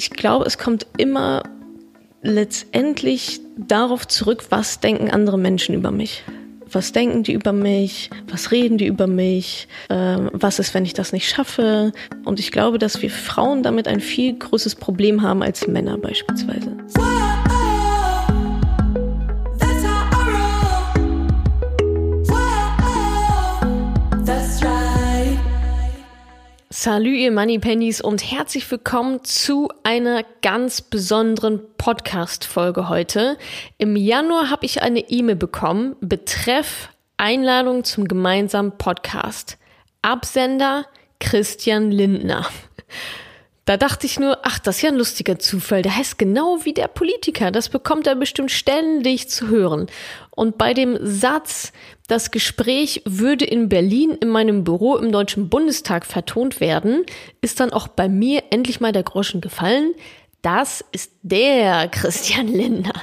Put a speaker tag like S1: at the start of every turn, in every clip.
S1: ich glaube, es kommt immer letztendlich darauf zurück, was denken andere Menschen über mich. Was denken die über mich? Was reden die über mich? Ähm, was ist, wenn ich das nicht schaffe? Und ich glaube, dass wir Frauen damit ein viel größeres Problem haben als Männer beispielsweise. Salü, ihr Moneypennies und herzlich willkommen zu einer ganz besonderen Podcast-Folge heute. Im Januar habe ich eine E-Mail bekommen, betreff Einladung zum gemeinsamen Podcast. Absender Christian Lindner. Da dachte ich nur, ach, das ist ja ein lustiger Zufall. Der heißt genau wie der Politiker. Das bekommt er bestimmt ständig zu hören. Und bei dem Satz, das Gespräch würde in Berlin in meinem Büro im Deutschen Bundestag vertont werden, ist dann auch bei mir endlich mal der Groschen gefallen. Das ist der Christian Lindner.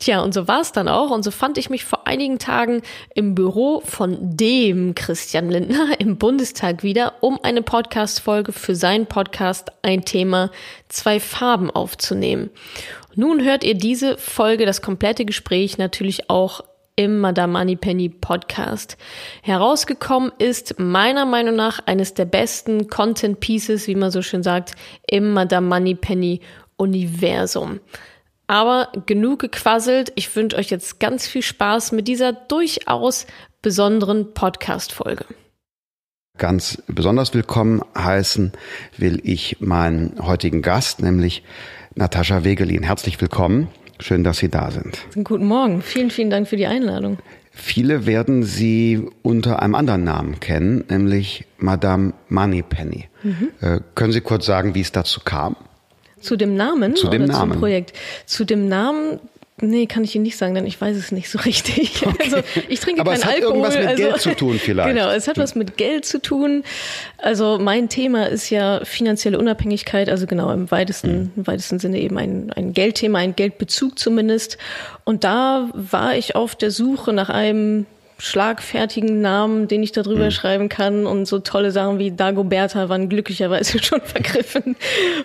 S1: Tja, und so war es dann auch. Und so fand ich mich vor einigen Tagen im Büro von dem Christian Lindner im Bundestag wieder, um eine Podcast-Folge für seinen Podcast Ein Thema, zwei Farben aufzunehmen. Nun hört ihr diese Folge, das komplette Gespräch natürlich auch im Madame Moneypenny Podcast. Herausgekommen ist meiner Meinung nach eines der besten Content Pieces, wie man so schön sagt, im Madame Moneypenny Universum. Aber genug gequasselt. Ich wünsche euch jetzt ganz viel Spaß mit dieser durchaus besonderen Podcast-Folge.
S2: Ganz besonders willkommen heißen will ich meinen heutigen Gast, nämlich Natascha Wegelin. Herzlich willkommen. Schön, dass Sie da sind.
S1: Guten Morgen. Vielen, vielen Dank für die Einladung.
S2: Viele werden Sie unter einem anderen Namen kennen, nämlich Madame Moneypenny. Mhm. Äh, können Sie kurz sagen, wie es dazu kam?
S1: Zu dem Namen?
S2: Zu dem Namen.
S1: Zum Projekt. Zu dem Namen Nee, kann ich Ihnen nicht sagen, denn ich weiß es nicht so richtig.
S2: Okay. Also ich trinke Aber keinen es hat Alkohol. irgendwas mit also, Geld zu tun vielleicht.
S1: Genau, es hat was mit Geld zu tun. Also mein Thema ist ja finanzielle Unabhängigkeit, also genau im weitesten, mhm. im weitesten Sinne eben ein, ein Geldthema, ein Geldbezug zumindest. Und da war ich auf der Suche nach einem schlagfertigen Namen, den ich da drüber mhm. schreiben kann und so tolle Sachen wie Dagoberta waren glücklicherweise schon vergriffen.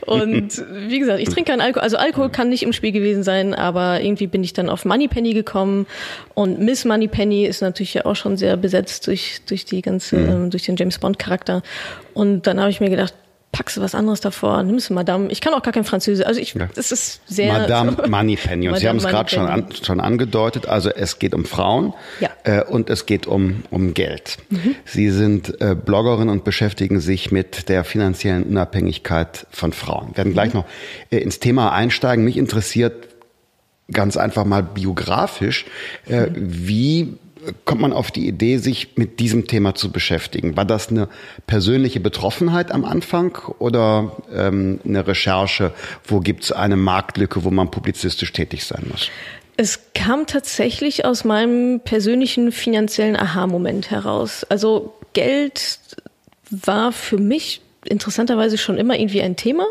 S1: Und wie gesagt, ich trinke keinen Alkohol. Also Alkohol kann nicht im Spiel gewesen sein, aber irgendwie bin ich dann auf Moneypenny gekommen und Miss Moneypenny ist natürlich ja auch schon sehr besetzt durch, durch die ganze, mhm. ähm, durch den James Bond Charakter. Und dann habe ich mir gedacht, packst du was anderes davor, nimmst du Madame. Ich kann auch gar kein Französisch. Also ich, ja. das ist sehr.
S2: Madame so. Moneypenny. Und Madame Sie haben es gerade schon, an, schon angedeutet. Also es geht um Frauen ja. äh, und es geht um, um Geld. Mhm. Sie sind äh, Bloggerin und beschäftigen sich mit der finanziellen Unabhängigkeit von Frauen. Wir werden gleich mhm. noch äh, ins Thema einsteigen. Mich interessiert ganz einfach mal biografisch, äh, mhm. wie kommt man auf die Idee, sich mit diesem Thema zu beschäftigen? War das eine persönliche Betroffenheit am Anfang oder ähm, eine Recherche, wo gibt es eine Marktlücke, wo man publizistisch tätig sein muss?
S1: Es kam tatsächlich aus meinem persönlichen finanziellen Aha-Moment heraus. Also Geld war für mich interessanterweise schon immer irgendwie ein Thema.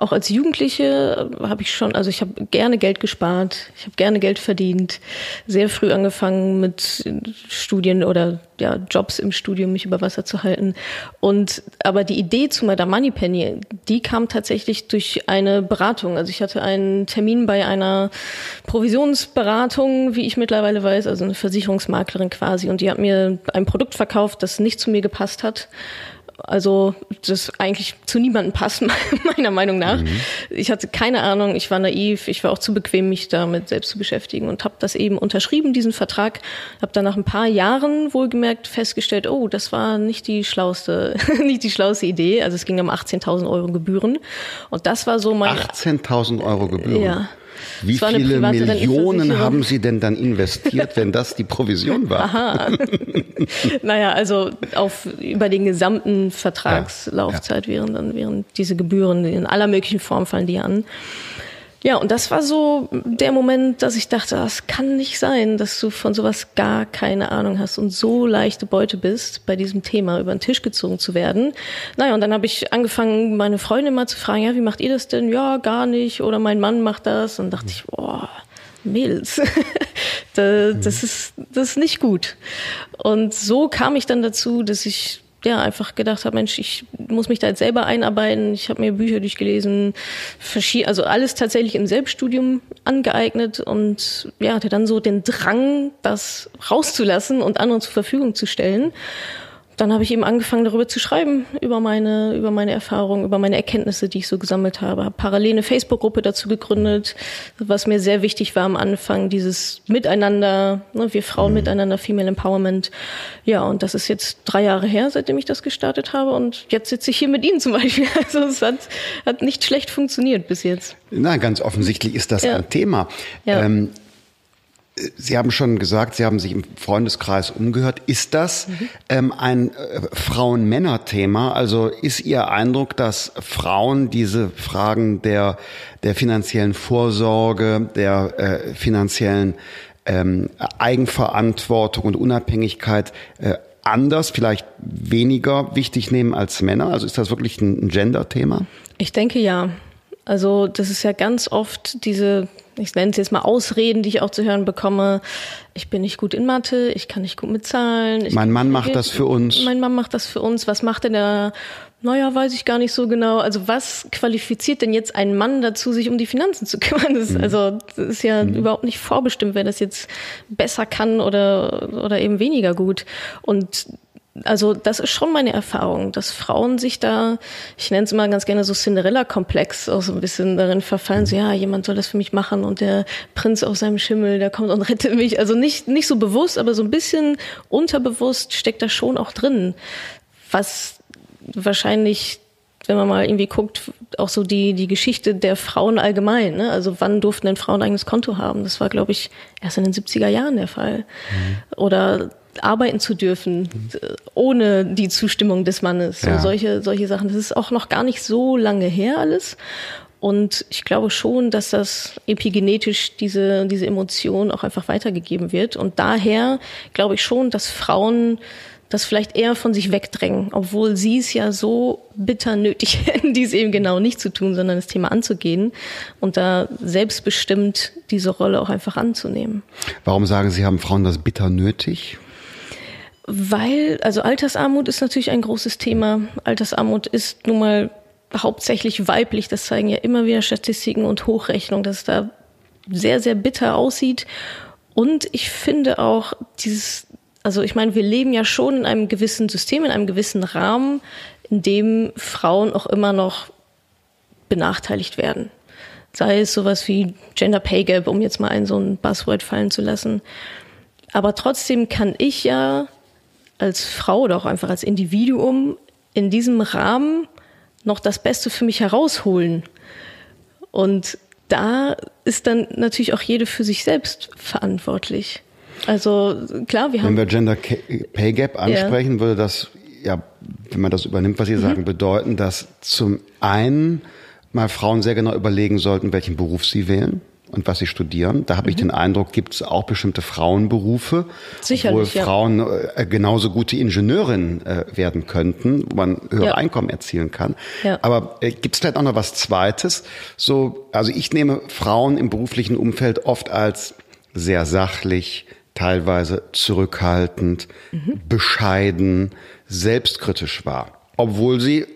S1: Auch als Jugendliche habe ich schon, also ich habe gerne Geld gespart, ich habe gerne Geld verdient, sehr früh angefangen mit Studien oder ja, Jobs im Studium, mich über Wasser zu halten. Und aber die Idee zu Madame Moneypenny, die kam tatsächlich durch eine Beratung. Also ich hatte einen Termin bei einer Provisionsberatung, wie ich mittlerweile weiß, also eine Versicherungsmaklerin quasi, und die hat mir ein Produkt verkauft, das nicht zu mir gepasst hat also das eigentlich zu niemandem passt, meiner Meinung nach. Mhm. Ich hatte keine Ahnung, ich war naiv, ich war auch zu bequem, mich damit selbst zu beschäftigen und habe das eben unterschrieben, diesen Vertrag. Habe dann nach ein paar Jahren wohlgemerkt festgestellt, oh, das war nicht die schlauste, nicht die schlauste Idee. Also es ging um 18.000 Euro Gebühren und das war so mein
S2: 18.000 Euro Gebühren. Ja. Wie viele Millionen haben Sie denn dann investiert, wenn das die Provision war? Aha.
S1: naja, also auf, über den gesamten Vertragslaufzeit ja, ja. wären dann wären diese Gebühren in aller möglichen Form fallen die an. Ja, und das war so der Moment, dass ich dachte, das kann nicht sein, dass du von sowas gar keine Ahnung hast und so leichte Beute bist, bei diesem Thema über den Tisch gezogen zu werden. Naja, und dann habe ich angefangen, meine Freundin mal zu fragen, ja, wie macht ihr das denn? Ja, gar nicht. Oder mein Mann macht das. Und dachte ich, boah, Mädels, das ist, das ist nicht gut. Und so kam ich dann dazu, dass ich ja einfach gedacht habe, Mensch, ich muss mich da jetzt selber einarbeiten. Ich habe mir Bücher durchgelesen, also alles tatsächlich im Selbststudium angeeignet und ja, hatte dann so den Drang, das rauszulassen und anderen zur Verfügung zu stellen dann habe ich eben angefangen, darüber zu schreiben, über meine, über meine Erfahrungen, über meine Erkenntnisse, die ich so gesammelt habe. Habe parallel eine Facebook-Gruppe dazu gegründet, was mir sehr wichtig war am Anfang, dieses Miteinander, ne, wir Frauen mhm. miteinander, Female Empowerment. Ja, und das ist jetzt drei Jahre her, seitdem ich das gestartet habe. Und jetzt sitze ich hier mit Ihnen zum Beispiel. Also es hat, hat nicht schlecht funktioniert bis jetzt.
S2: Na, ganz offensichtlich ist das ja. ein Thema. Ja. Ähm, Sie haben schon gesagt, Sie haben sich im Freundeskreis umgehört. Ist das mhm. ähm, ein äh, Frauen-Männer-Thema? Also ist Ihr Eindruck, dass Frauen diese Fragen der, der finanziellen Vorsorge, der äh, finanziellen ähm, Eigenverantwortung und Unabhängigkeit äh, anders, vielleicht weniger wichtig nehmen als Männer? Also ist das wirklich ein, ein Gender-Thema?
S1: Ich denke ja. Also das ist ja ganz oft diese ich nenne es jetzt mal Ausreden, die ich auch zu hören bekomme. Ich bin nicht gut in Mathe, ich kann nicht gut mit Zahlen.
S2: mein Mann macht das für uns.
S1: Mein Mann macht das für uns. Was macht denn der? Naja, weiß ich gar nicht so genau. Also was qualifiziert denn jetzt einen Mann dazu, sich um die Finanzen zu kümmern? Das, mhm. Also das ist ja mhm. überhaupt nicht vorbestimmt, wer das jetzt besser kann oder, oder eben weniger gut. Und also das ist schon meine Erfahrung, dass Frauen sich da, ich nenne es immer ganz gerne so Cinderella-Komplex, auch so ein bisschen darin verfallen, so ja, jemand soll das für mich machen und der Prinz auf seinem Schimmel, der kommt und rettet mich. Also nicht, nicht so bewusst, aber so ein bisschen unterbewusst steckt da schon auch drin, was wahrscheinlich wenn man mal irgendwie guckt, auch so die, die Geschichte der Frauen allgemein. Ne? Also wann durften denn Frauen ein eigenes Konto haben? Das war, glaube ich, erst in den 70er Jahren der Fall. Mhm. Oder arbeiten zu dürfen, ohne die Zustimmung des Mannes. So, solche, solche Sachen. Das ist auch noch gar nicht so lange her alles. Und ich glaube schon, dass das epigenetisch diese, diese Emotion auch einfach weitergegeben wird. Und daher glaube ich schon, dass Frauen das vielleicht eher von sich wegdrängen, obwohl sie es ja so bitter nötig hätten, dies eben genau nicht zu tun, sondern das Thema anzugehen und da selbstbestimmt diese Rolle auch einfach anzunehmen.
S2: Warum sagen Sie, haben Frauen das bitter nötig?
S1: Weil, also Altersarmut ist natürlich ein großes Thema. Altersarmut ist nun mal hauptsächlich weiblich. Das zeigen ja immer wieder Statistiken und Hochrechnungen, dass es da sehr, sehr bitter aussieht. Und ich finde auch dieses, also ich meine, wir leben ja schon in einem gewissen System, in einem gewissen Rahmen, in dem Frauen auch immer noch benachteiligt werden. Sei es sowas wie Gender Pay Gap, um jetzt mal ein so ein Buzzword fallen zu lassen. Aber trotzdem kann ich ja als Frau oder auch einfach als Individuum in diesem Rahmen noch das Beste für mich herausholen. Und da ist dann natürlich auch jede für sich selbst verantwortlich. Also klar, wir haben.
S2: Wenn wir Gender Pay Gap ansprechen, ja. würde das ja, wenn man das übernimmt, was Sie mhm. sagen, bedeuten, dass zum einen mal Frauen sehr genau überlegen sollten, welchen Beruf sie wählen und was sie studieren. Da habe mhm. ich den Eindruck, gibt es auch bestimmte Frauenberufe, Sicherlich, wo Frauen äh, genauso gute Ingenieurinnen äh, werden könnten, wo man höhere ja. Einkommen erzielen kann. Ja. Aber äh, gibt es vielleicht auch noch was Zweites? So, also ich nehme Frauen im beruflichen Umfeld oft als sehr sachlich, teilweise zurückhaltend, mhm. bescheiden, selbstkritisch wahr, obwohl sie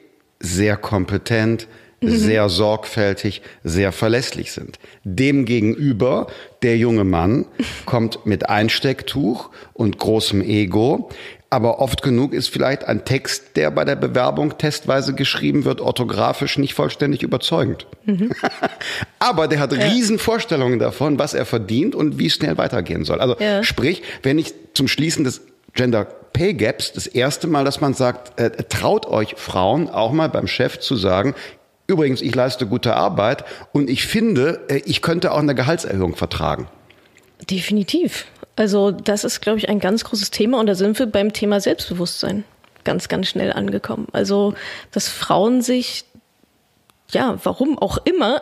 S2: sehr kompetent. Sehr sorgfältig, sehr verlässlich sind. Demgegenüber der junge Mann kommt mit Einstecktuch und großem Ego, aber oft genug ist vielleicht ein Text, der bei der Bewerbung testweise geschrieben wird, orthografisch nicht vollständig überzeugend. Mhm. aber der hat ja. riesen Vorstellungen davon, was er verdient und wie schnell weitergehen soll. Also ja. sprich, wenn ich zum Schließen des Gender Pay Gaps das erste Mal, dass man sagt, äh, traut euch Frauen auch mal beim Chef zu sagen, Übrigens, ich leiste gute Arbeit und ich finde, äh, ich könnte auch eine Gehaltserhöhung vertragen.
S1: Definitiv. Also das ist, glaube ich, ein ganz großes Thema und da sind wir beim Thema Selbstbewusstsein ganz, ganz schnell angekommen. Also, dass Frauen sich ja, warum auch immer,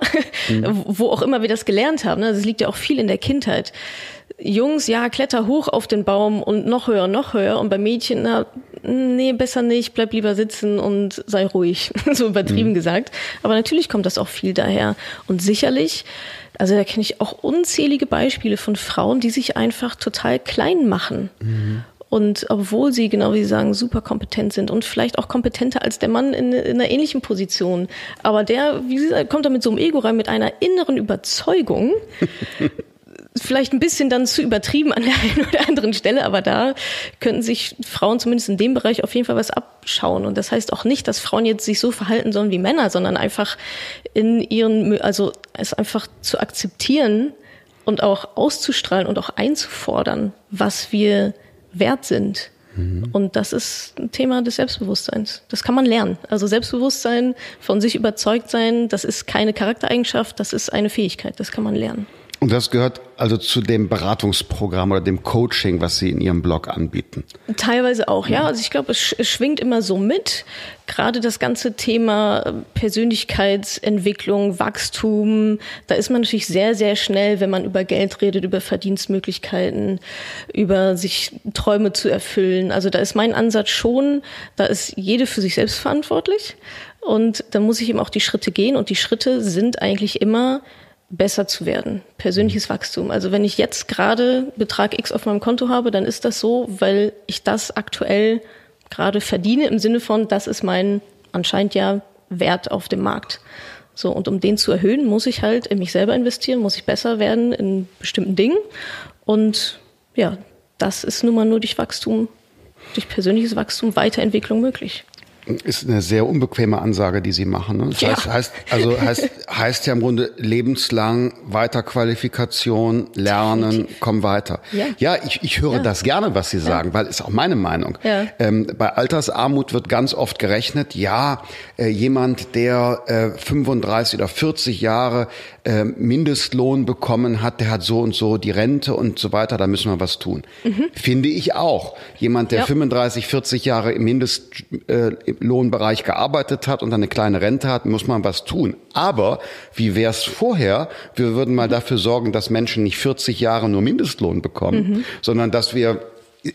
S1: mhm. wo auch immer wir das gelernt haben. Ne? Das liegt ja auch viel in der Kindheit. Jungs, ja, kletter hoch auf den Baum und noch höher, noch höher. Und bei Mädchen, na, nee, besser nicht, bleib lieber sitzen und sei ruhig. so übertrieben mhm. gesagt. Aber natürlich kommt das auch viel daher. Und sicherlich, also da kenne ich auch unzählige Beispiele von Frauen, die sich einfach total klein machen. Mhm. Und obwohl sie, genau wie Sie sagen, super kompetent sind und vielleicht auch kompetenter als der Mann in, in einer ähnlichen Position. Aber der, wie Sie sagen, kommt da mit so einem Ego rein, mit einer inneren Überzeugung. vielleicht ein bisschen dann zu übertrieben an der einen oder anderen Stelle, aber da könnten sich Frauen zumindest in dem Bereich auf jeden Fall was abschauen. Und das heißt auch nicht, dass Frauen jetzt sich so verhalten sollen wie Männer, sondern einfach in ihren, also es einfach zu akzeptieren und auch auszustrahlen und auch einzufordern, was wir wert sind. Mhm. Und das ist ein Thema des Selbstbewusstseins. Das kann man lernen. Also Selbstbewusstsein, von sich überzeugt sein, das ist keine Charaktereigenschaft, das ist eine Fähigkeit, das kann man lernen.
S2: Und das gehört also zu dem Beratungsprogramm oder dem Coaching, was Sie in Ihrem Blog anbieten?
S1: Teilweise auch, ja. Also ich glaube, es, es schwingt immer so mit. Gerade das ganze Thema Persönlichkeitsentwicklung, Wachstum, da ist man natürlich sehr, sehr schnell, wenn man über Geld redet, über Verdienstmöglichkeiten, über sich Träume zu erfüllen. Also da ist mein Ansatz schon, da ist jede für sich selbst verantwortlich. Und da muss ich eben auch die Schritte gehen. Und die Schritte sind eigentlich immer besser zu werden. Persönliches Wachstum. Also wenn ich jetzt gerade Betrag X auf meinem Konto habe, dann ist das so, weil ich das aktuell gerade verdiene im Sinne von, das ist mein anscheinend ja Wert auf dem Markt. So, und um den zu erhöhen, muss ich halt in mich selber investieren, muss ich besser werden in bestimmten Dingen. Und ja, das ist nun mal nur durch Wachstum, durch persönliches Wachstum, Weiterentwicklung möglich
S2: ist eine sehr unbequeme Ansage, die Sie machen. Ne? Das ja. heißt, heißt, also heißt, heißt ja im Grunde lebenslang Weiterqualifikation, Lernen, Definitiv. komm weiter. Ja, ja ich, ich höre ja. das gerne, was Sie sagen, ja. weil ist auch meine Meinung. Ja. Ähm, bei Altersarmut wird ganz oft gerechnet, ja, äh, jemand, der äh, 35 oder 40 Jahre äh, Mindestlohn bekommen hat, der hat so und so die Rente und so weiter, da müssen wir was tun. Mhm. Finde ich auch. Jemand, der ja. 35, 40 Jahre im Mindestlohnbereich gearbeitet hat und eine kleine Rente hat, muss man was tun. Aber wie wäre es vorher? Wir würden mal dafür sorgen, dass Menschen nicht 40 Jahre nur Mindestlohn bekommen, mhm. sondern dass wir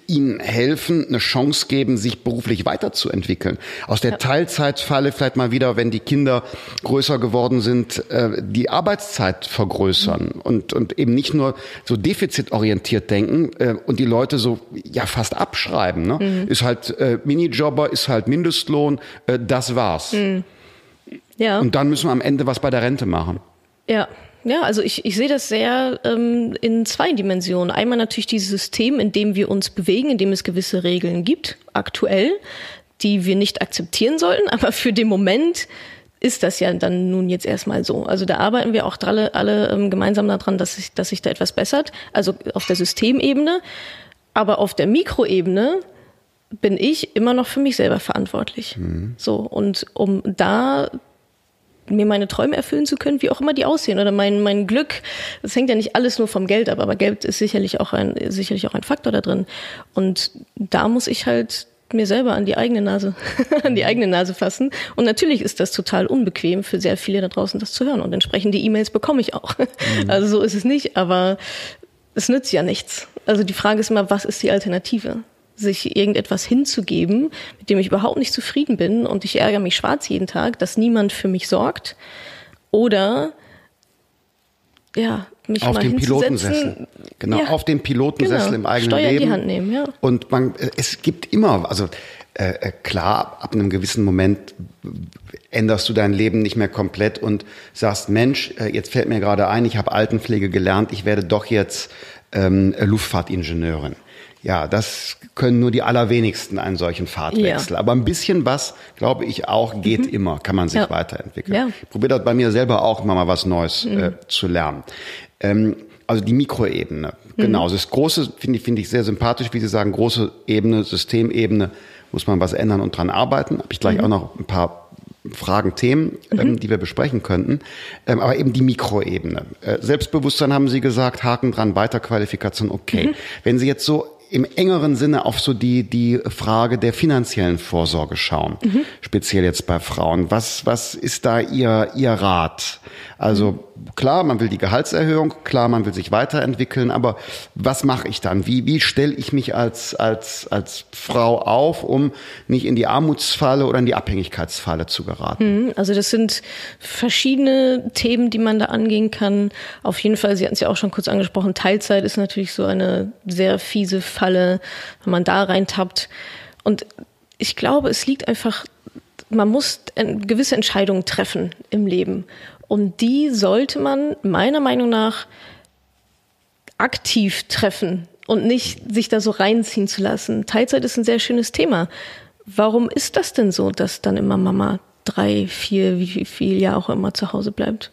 S2: ihnen helfen, eine Chance geben, sich beruflich weiterzuentwickeln. Aus der ja. Teilzeitfalle vielleicht mal wieder, wenn die Kinder größer geworden sind, äh, die Arbeitszeit vergrößern mhm. und, und eben nicht nur so defizitorientiert denken äh, und die Leute so ja fast abschreiben. Ne? Mhm. Ist halt äh, Minijobber, ist halt Mindestlohn, äh, das war's. Mhm. Ja. Und dann müssen wir am Ende was bei der Rente machen.
S1: Ja, ja, also ich, ich sehe das sehr ähm, in zwei Dimensionen. Einmal natürlich dieses System, in dem wir uns bewegen, in dem es gewisse Regeln gibt, aktuell, die wir nicht akzeptieren sollten, aber für den Moment ist das ja dann nun jetzt erstmal so. Also da arbeiten wir auch alle, alle ähm, gemeinsam daran, dass sich, dass sich da etwas bessert. Also auf der Systemebene, aber auf der Mikroebene bin ich immer noch für mich selber verantwortlich. Mhm. So und um da mir meine Träume erfüllen zu können, wie auch immer die aussehen oder mein mein Glück. Das hängt ja nicht alles nur vom Geld ab, aber Geld ist sicherlich auch ein sicherlich auch ein Faktor da drin. Und da muss ich halt mir selber an die eigene Nase, an die eigene Nase fassen. Und natürlich ist das total unbequem für sehr viele da draußen, das zu hören. Und entsprechend die E-Mails bekomme ich auch. Mhm. Also so ist es nicht, aber es nützt ja nichts. Also die Frage ist immer, was ist die Alternative? Sich irgendetwas hinzugeben, mit dem ich überhaupt nicht zufrieden bin und ich ärgere mich schwarz jeden Tag, dass niemand für mich sorgt. Oder ja, mich
S2: auf
S1: mal
S2: dem Pilotensessel. Genau, ja, auf dem Pilotensessel genau, im eigenen Steuer Leben.
S1: In die Hand nehmen, ja.
S2: Und man, es gibt immer, also äh, äh, klar, ab einem gewissen Moment änderst du dein Leben nicht mehr komplett und sagst, Mensch, äh, jetzt fällt mir gerade ein, ich habe Altenpflege gelernt, ich werde doch jetzt ähm, Luftfahrtingenieurin. Ja, das können nur die allerwenigsten einen solchen Fahrtwechsel. Ja. Aber ein bisschen was, glaube ich auch, geht mhm. immer, kann man sich ja. weiterentwickeln. Ja. Ich probiere das bei mir selber auch immer mal was Neues mhm. äh, zu lernen. Ähm, also die Mikroebene, mhm. genau. Das große finde ich, finde ich sehr sympathisch, wie Sie sagen, große Ebene, Systemebene, muss man was ändern und dran arbeiten. Habe ich gleich mhm. auch noch ein paar Fragen, Themen, ähm, mhm. die wir besprechen könnten. Ähm, aber eben die Mikroebene. Äh, Selbstbewusstsein haben Sie gesagt, Haken dran, Weiterqualifikation, okay. Mhm. Wenn Sie jetzt so im engeren Sinne auf so die, die Frage der finanziellen Vorsorge schauen, mhm. speziell jetzt bei Frauen. Was, was ist da Ihr, Ihr Rat? Also klar, man will die Gehaltserhöhung, klar, man will sich weiterentwickeln, aber was mache ich dann? Wie, wie stelle ich mich als, als, als Frau auf, um nicht in die Armutsfalle oder in die Abhängigkeitsfalle zu geraten?
S1: Mhm, also das sind verschiedene Themen, die man da angehen kann. Auf jeden Fall, Sie hatten es ja auch schon kurz angesprochen, Teilzeit ist natürlich so eine sehr fiese Falle, wenn man da reintappt. Und ich glaube, es liegt einfach, man muss gewisse Entscheidungen treffen im Leben. Und die sollte man meiner Meinung nach aktiv treffen und nicht sich da so reinziehen zu lassen. Teilzeit ist ein sehr schönes Thema. Warum ist das denn so, dass dann immer Mama drei, vier, wie viel Jahr auch immer zu Hause bleibt?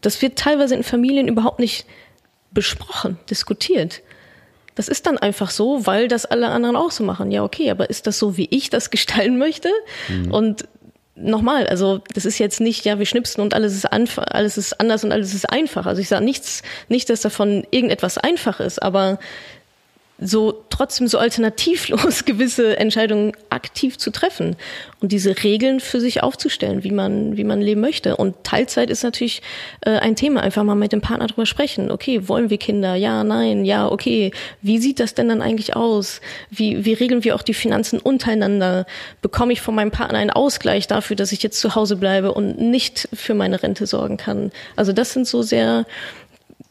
S1: Das wird teilweise in Familien überhaupt nicht besprochen, diskutiert. Das ist dann einfach so, weil das alle anderen auch so machen. Ja, okay, aber ist das so, wie ich das gestalten möchte? Mhm. Und nochmal, also das ist jetzt nicht, ja, wir schnipsen und alles ist, alles ist anders und alles ist einfach. Also ich sage nichts, nicht, dass davon irgendetwas einfach ist, aber so trotzdem so alternativlos gewisse Entscheidungen aktiv zu treffen und diese Regeln für sich aufzustellen, wie man wie man leben möchte. Und Teilzeit ist natürlich äh, ein Thema. Einfach mal mit dem Partner drüber sprechen. Okay, wollen wir Kinder? Ja, nein, ja, okay. Wie sieht das denn dann eigentlich aus? Wie wie regeln wir auch die Finanzen untereinander? Bekomme ich von meinem Partner einen Ausgleich dafür, dass ich jetzt zu Hause bleibe und nicht für meine Rente sorgen kann? Also das sind so sehr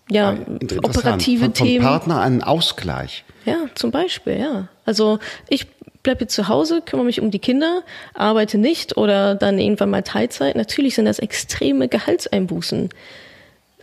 S1: ja, operative
S2: von,
S1: Themen.
S2: Vom Partner einen Ausgleich.
S1: Ja, zum Beispiel, ja. Also ich bleibe jetzt zu Hause, kümmere mich um die Kinder, arbeite nicht oder dann irgendwann mal Teilzeit. Natürlich sind das extreme Gehaltseinbußen,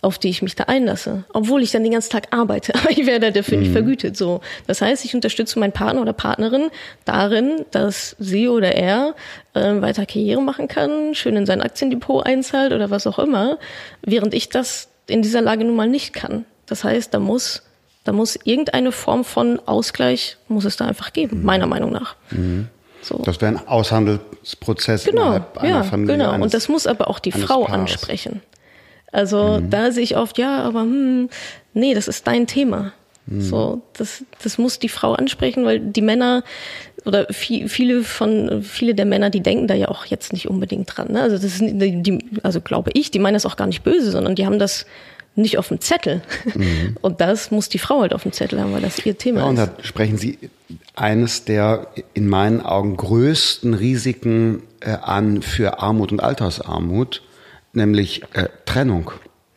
S1: auf die ich mich da einlasse, obwohl ich dann den ganzen Tag arbeite, aber ich werde dafür mhm. nicht vergütet. So, das heißt, ich unterstütze meinen Partner oder Partnerin darin, dass sie oder er äh, weiter Karriere machen kann, schön in sein Aktiendepot einzahlt oder was auch immer, während ich das in dieser Lage nun mal nicht kann. Das heißt, da muss, da muss irgendeine Form von Ausgleich, muss es da einfach geben, mhm. meiner Meinung nach.
S2: Mhm. So. Das wäre ein Aushandelsprozess genau, innerhalb einer
S1: ja,
S2: Familie.
S1: Genau, und das muss aber auch die Frau Paares. ansprechen. Also mhm. da sehe ich oft, ja, aber hm, nee, das ist dein Thema. Mhm. So, das, das muss die Frau ansprechen, weil die Männer oder viel, viele von viele der Männer, die denken da ja auch jetzt nicht unbedingt dran. Ne? Also das ist die, also glaube ich, die meinen das auch gar nicht böse, sondern die haben das nicht auf dem Zettel. Mhm. Und das muss die Frau halt auf dem Zettel haben, weil das ihr Thema
S2: ja, ist. Und da sprechen Sie eines der in meinen Augen größten Risiken äh, an für Armut und Altersarmut, nämlich äh, Trennung.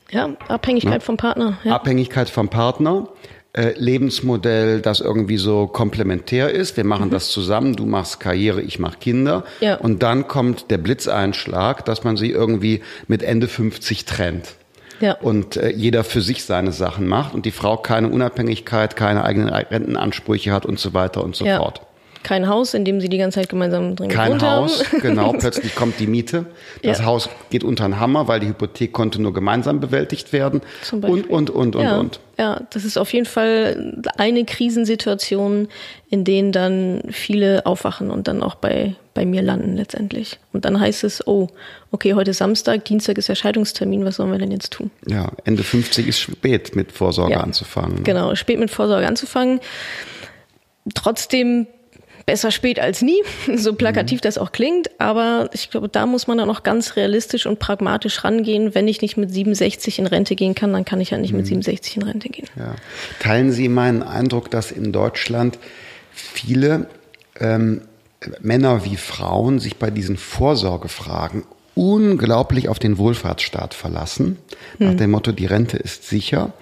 S1: Ja, Abhängigkeit ja? vom Partner. Ja.
S2: Abhängigkeit vom Partner. Äh, Lebensmodell, das irgendwie so komplementär ist. Wir machen mhm. das zusammen. Du machst Karriere, ich mach Kinder. Ja. Und dann kommt der Blitzeinschlag, dass man sie irgendwie mit Ende 50 trennt. Ja. Und äh, jeder für sich seine Sachen macht und die Frau keine Unabhängigkeit, keine eigenen Rentenansprüche hat und so weiter und so ja. fort
S1: kein Haus, in dem sie die ganze Zeit gemeinsam drin
S2: kein Haus, haben. genau. Plötzlich kommt die Miete. Das ja. Haus geht unter den Hammer, weil die Hypothek konnte nur gemeinsam bewältigt werden. Zum Beispiel. Und, und, und, und,
S1: ja.
S2: und.
S1: Ja, das ist auf jeden Fall eine Krisensituation, in denen dann viele aufwachen und dann auch bei, bei mir landen letztendlich. Und dann heißt es, oh, okay, heute ist Samstag, Dienstag ist Erscheidungstermin, was sollen wir denn jetzt tun?
S2: Ja, Ende 50 ist spät mit Vorsorge ja, anzufangen.
S1: Genau, spät mit Vorsorge anzufangen. Trotzdem besser spät als nie, so plakativ mhm. das auch klingt. Aber ich glaube, da muss man dann auch ganz realistisch und pragmatisch rangehen. Wenn ich nicht mit 67 in Rente gehen kann, dann kann ich ja nicht mhm. mit 67 in Rente gehen.
S2: Ja. Teilen Sie meinen Eindruck, dass in Deutschland viele ähm, Männer wie Frauen sich bei diesen Vorsorgefragen unglaublich auf den Wohlfahrtsstaat verlassen, nach hm. dem Motto, die Rente ist sicher.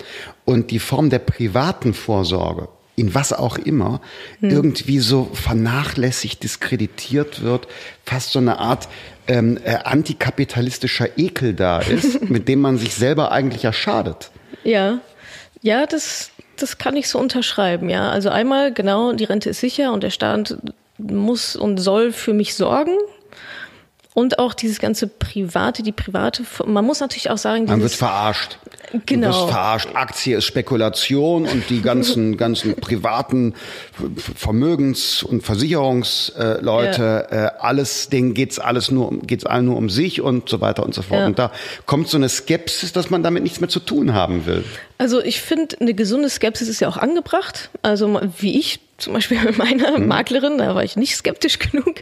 S2: Und die Form der privaten Vorsorge in was auch immer, hm. irgendwie so vernachlässigt, diskreditiert wird, fast so eine Art ähm, äh, antikapitalistischer Ekel da ist, mit dem man sich selber eigentlich ja schadet.
S1: Ja, ja, das, das kann ich so unterschreiben, ja. Also einmal, genau, die Rente ist sicher und der Staat muss und soll für mich sorgen. Und auch dieses ganze Private, die private, man muss natürlich auch sagen,
S2: man wird verarscht. Genau. Du wirst verarscht. Aktie ist Spekulation und die ganzen, ganzen privaten Vermögens- und Versicherungsleute, ja. äh, alles, denen geht's alles nur, geht's allen nur um sich und so weiter und so fort. Ja. Und da kommt so eine Skepsis, dass man damit nichts mehr zu tun haben will.
S1: Also ich finde, eine gesunde Skepsis ist ja auch angebracht. Also wie ich zum Beispiel mit meiner mhm. Maklerin, da war ich nicht skeptisch genug,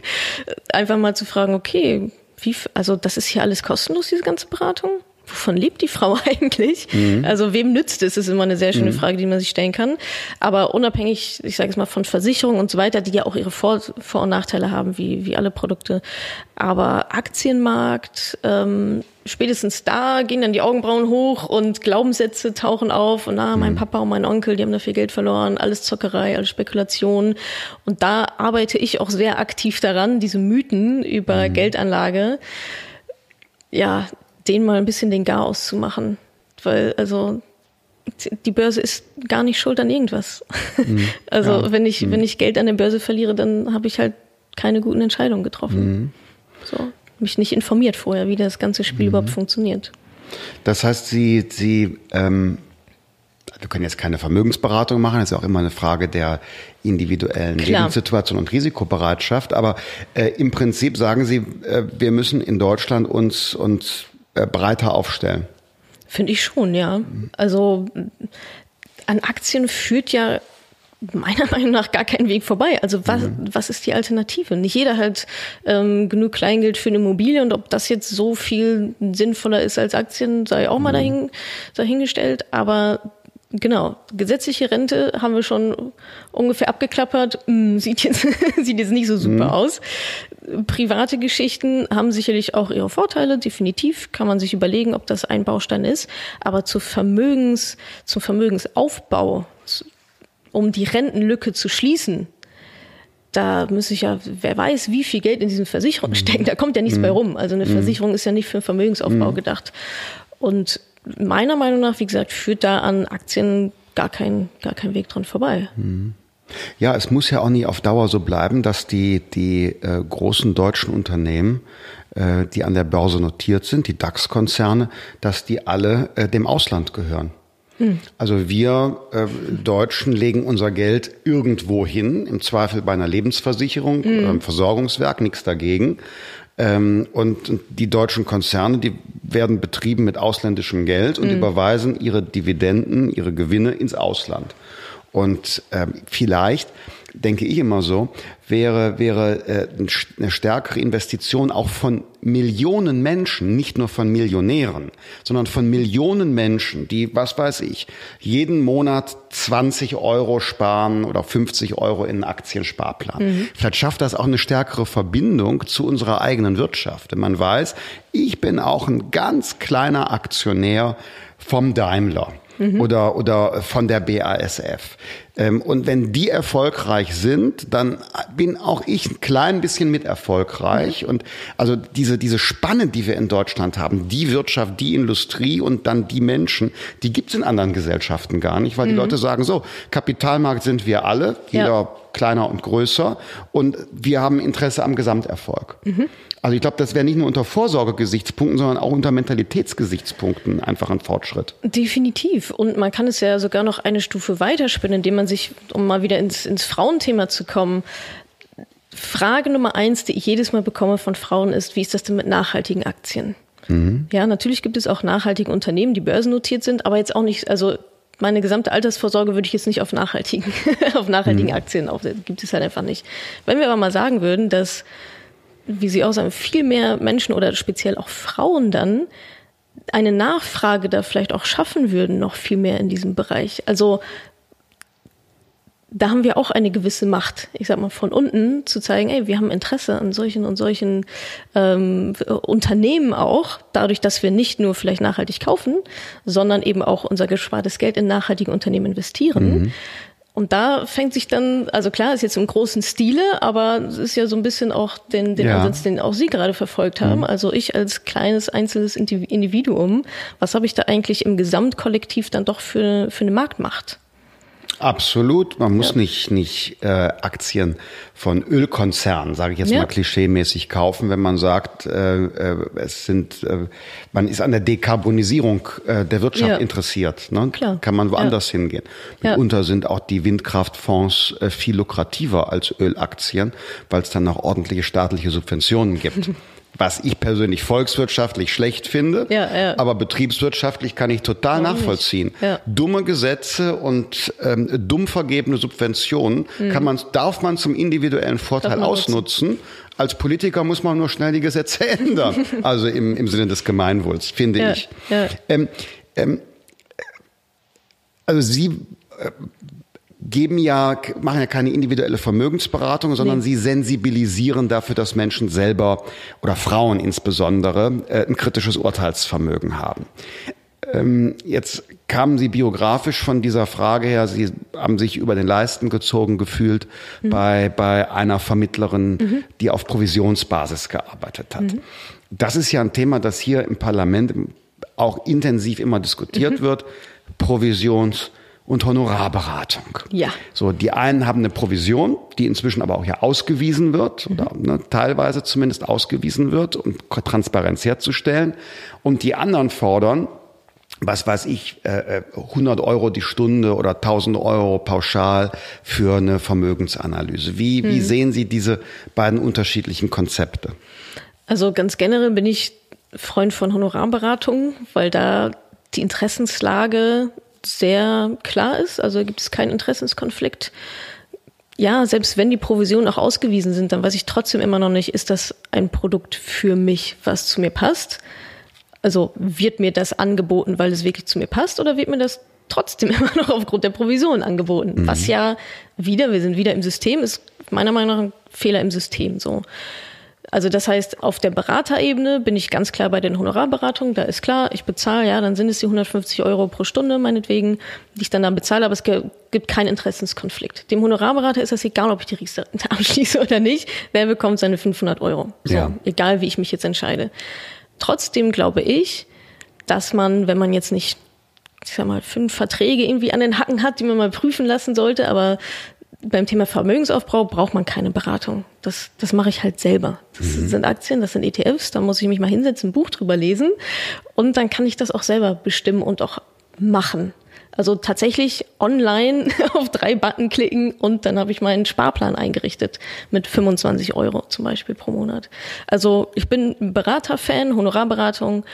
S1: einfach mal zu fragen, okay, wie, also das ist hier alles kostenlos, diese ganze Beratung? Wovon lebt die Frau eigentlich? Mhm. Also wem nützt es? Das ist immer eine sehr schöne mhm. Frage, die man sich stellen kann. Aber unabhängig, ich sage es mal, von Versicherungen und so weiter, die ja auch ihre Vor-, Vor und Nachteile haben, wie, wie alle Produkte. Aber Aktienmarkt, ähm, spätestens da gehen dann die Augenbrauen hoch und Glaubenssätze tauchen auf und na, mein mhm. Papa und mein Onkel, die haben da viel Geld verloren, alles Zockerei, alles Spekulation. Und da arbeite ich auch sehr aktiv daran, diese Mythen über mhm. Geldanlage ja, denen mal ein bisschen den Garaus zu machen. Weil, also, die Börse ist gar nicht schuld an irgendwas. Mhm. Also, ja. wenn ich, mhm. wenn ich Geld an der Börse verliere, dann habe ich halt keine guten Entscheidungen getroffen. Mhm. So, mich nicht informiert vorher, wie das ganze Spiel mhm. überhaupt funktioniert.
S2: Das heißt, Sie, Sie, ähm, wir können jetzt keine Vermögensberatung machen, das ist auch immer eine Frage der individuellen Klar. Lebenssituation und Risikobereitschaft. Aber äh, im Prinzip sagen Sie, äh, wir müssen in Deutschland uns, uns breiter aufstellen.
S1: Finde ich schon, ja. Also an Aktien führt ja meiner Meinung nach gar kein Weg vorbei. Also was, mhm. was ist die Alternative? Nicht jeder hat ähm, genug Kleingeld für eine Immobilie und ob das jetzt so viel sinnvoller ist als Aktien, sei auch mal mhm. dahin, dahingestellt. Aber Genau, gesetzliche Rente haben wir schon ungefähr abgeklappert. Hm, sieht jetzt, sieht jetzt nicht so super mhm. aus. Private Geschichten haben sicherlich auch ihre Vorteile, definitiv. Kann man sich überlegen, ob das ein Baustein ist. Aber zu Vermögens, zum Vermögensaufbau, um die Rentenlücke zu schließen, da muss ich ja, wer weiß, wie viel Geld in diesen Versicherungen mhm. stecken. Da kommt ja nichts mhm. bei rum. Also eine mhm. Versicherung ist ja nicht für Vermögensaufbau mhm. gedacht. Und meiner Meinung nach, wie gesagt, führt da an Aktien gar kein, gar kein Weg dran vorbei.
S2: Mhm. Ja, es muss ja auch nie auf Dauer so bleiben, dass die, die äh, großen deutschen Unternehmen, äh, die an der Börse notiert sind, die DAX-Konzerne, dass die alle äh, dem Ausland gehören. Hm. Also wir äh, Deutschen legen unser Geld irgendwo hin, im Zweifel bei einer Lebensversicherung, hm. einem Versorgungswerk, nichts dagegen. Ähm, und, und die deutschen Konzerne, die werden betrieben mit ausländischem Geld und mhm. überweisen ihre Dividenden, ihre Gewinne ins Ausland. Und ähm, vielleicht denke ich immer so, wäre, wäre äh, eine stärkere Investition auch von Millionen Menschen, nicht nur von Millionären, sondern von Millionen Menschen, die, was weiß ich, jeden Monat 20 Euro sparen oder 50 Euro in einen Aktiensparplan. Mhm. Vielleicht schafft das auch eine stärkere Verbindung zu unserer eigenen Wirtschaft. Wenn man weiß, ich bin auch ein ganz kleiner Aktionär vom Daimler mhm. oder, oder von der BASF. Ähm, und wenn die erfolgreich sind, dann bin auch ich ein klein bisschen mit erfolgreich. Mhm. Und also diese, diese Spanne, die wir in Deutschland haben, die Wirtschaft, die Industrie und dann die Menschen, die gibt's in anderen Gesellschaften gar nicht, weil mhm. die Leute sagen so, Kapitalmarkt sind wir alle, jeder ja. kleiner und größer und wir haben Interesse am Gesamterfolg. Mhm. Also ich glaube, das wäre nicht nur unter Vorsorgegesichtspunkten, sondern auch unter Mentalitätsgesichtspunkten einfach ein Fortschritt.
S1: Definitiv. Und man kann es ja sogar noch eine Stufe weiterspinnen, indem man sich, um mal wieder ins, ins Frauenthema zu kommen, Frage Nummer eins, die ich jedes Mal bekomme von Frauen ist, wie ist das denn mit nachhaltigen Aktien? Mhm. Ja, natürlich gibt es auch nachhaltige Unternehmen, die börsennotiert sind, aber jetzt auch nicht, also meine gesamte Altersvorsorge würde ich jetzt nicht auf nachhaltigen, auf nachhaltigen mhm. Aktien auf, gibt es halt einfach nicht. Wenn wir aber mal sagen würden, dass wie Sie auch sagen, viel mehr Menschen oder speziell auch Frauen dann eine Nachfrage da vielleicht auch schaffen würden, noch viel mehr in diesem Bereich. Also da haben wir auch eine gewisse Macht, ich sag mal, von unten zu zeigen, ey, wir haben Interesse an solchen und solchen ähm, Unternehmen auch, dadurch, dass wir nicht nur vielleicht nachhaltig kaufen, sondern eben auch unser gespartes Geld in nachhaltige Unternehmen investieren. Mhm. Und da fängt sich dann, also klar, ist jetzt im großen Stile, aber es ist ja so ein bisschen auch den, den ja. Ansatz, den auch Sie gerade verfolgt haben. Mhm. Also ich als kleines einzelnes Individuum, was habe ich da eigentlich im Gesamtkollektiv dann doch für, für eine Marktmacht?
S2: Absolut. Man muss ja. nicht, nicht äh, Aktien von Ölkonzernen, sage ich jetzt ja. mal klischeemäßig, kaufen, wenn man sagt, äh, äh, es sind, äh, man ist an der Dekarbonisierung äh, der Wirtschaft ja. interessiert. Ne? Klar. Kann man woanders hingehen. Mitunter sind auch die Windkraftfonds äh, viel lukrativer als Ölaktien, weil es dann noch ordentliche staatliche Subventionen gibt. was ich persönlich volkswirtschaftlich schlecht finde, ja, ja. aber betriebswirtschaftlich kann ich total Warum nachvollziehen. Ja. Dumme Gesetze und ähm, dumm vergebene Subventionen mhm. kann man, darf man zum individuellen Vorteil ausnutzen. Als Politiker muss man nur schnell die Gesetze ändern, also im, im Sinne des Gemeinwohls, finde ich. Ähm, ähm, also Sie äh, geben ja, machen ja keine individuelle Vermögensberatung, sondern nee. sie sensibilisieren dafür, dass Menschen selber oder Frauen insbesondere äh, ein kritisches Urteilsvermögen haben. Ähm, jetzt kamen Sie biografisch von dieser Frage her, Sie haben sich über den Leisten gezogen gefühlt mhm. bei, bei einer Vermittlerin, mhm. die auf Provisionsbasis gearbeitet hat. Mhm. Das ist ja ein Thema, das hier im Parlament auch intensiv immer diskutiert mhm. wird. Provisions- und Honorarberatung.
S1: Ja.
S2: So, die einen haben eine Provision, die inzwischen aber auch ja ausgewiesen wird, mhm. oder ne, teilweise zumindest ausgewiesen wird, um Transparenz herzustellen. Und die anderen fordern, was weiß ich, äh, 100 äh, Euro die Stunde oder 1000 Euro pauschal für eine Vermögensanalyse. Wie, mhm. wie sehen Sie diese beiden unterschiedlichen Konzepte?
S1: Also ganz generell bin ich Freund von Honorarberatungen, weil da die Interessenslage sehr klar ist. Also gibt es keinen Interessenskonflikt. Ja, selbst wenn die Provisionen auch ausgewiesen sind, dann weiß ich trotzdem immer noch nicht, ist das ein Produkt für mich, was zu mir passt? Also wird mir das angeboten, weil es wirklich zu mir passt, oder wird mir das trotzdem immer noch aufgrund der Provision angeboten? Mhm. Was ja wieder, wir sind wieder im System, ist meiner Meinung nach ein Fehler im System so. Also das heißt, auf der Beraterebene bin ich ganz klar bei den Honorarberatungen. Da ist klar, ich bezahle, ja, dann sind es die 150 Euro pro Stunde meinetwegen, die ich dann da bezahle, aber es gibt keinen Interessenskonflikt. Dem Honorarberater ist es egal, ob ich die Riester abschließe oder nicht. Wer bekommt seine 500 Euro? So, ja. Egal, wie ich mich jetzt entscheide. Trotzdem glaube ich, dass man, wenn man jetzt nicht ich sag mal, fünf Verträge irgendwie an den Hacken hat, die man mal prüfen lassen sollte, aber beim Thema Vermögensaufbau braucht man keine Beratung. Das, das mache ich halt selber. Das mhm. sind Aktien, das sind ETFs, da muss ich mich mal hinsetzen, ein Buch drüber lesen und dann kann ich das auch selber bestimmen und auch machen. Also tatsächlich online auf drei Button klicken und dann habe ich meinen Sparplan eingerichtet mit 25 Euro zum Beispiel pro Monat. Also ich bin Beraterfan, Honorarberatung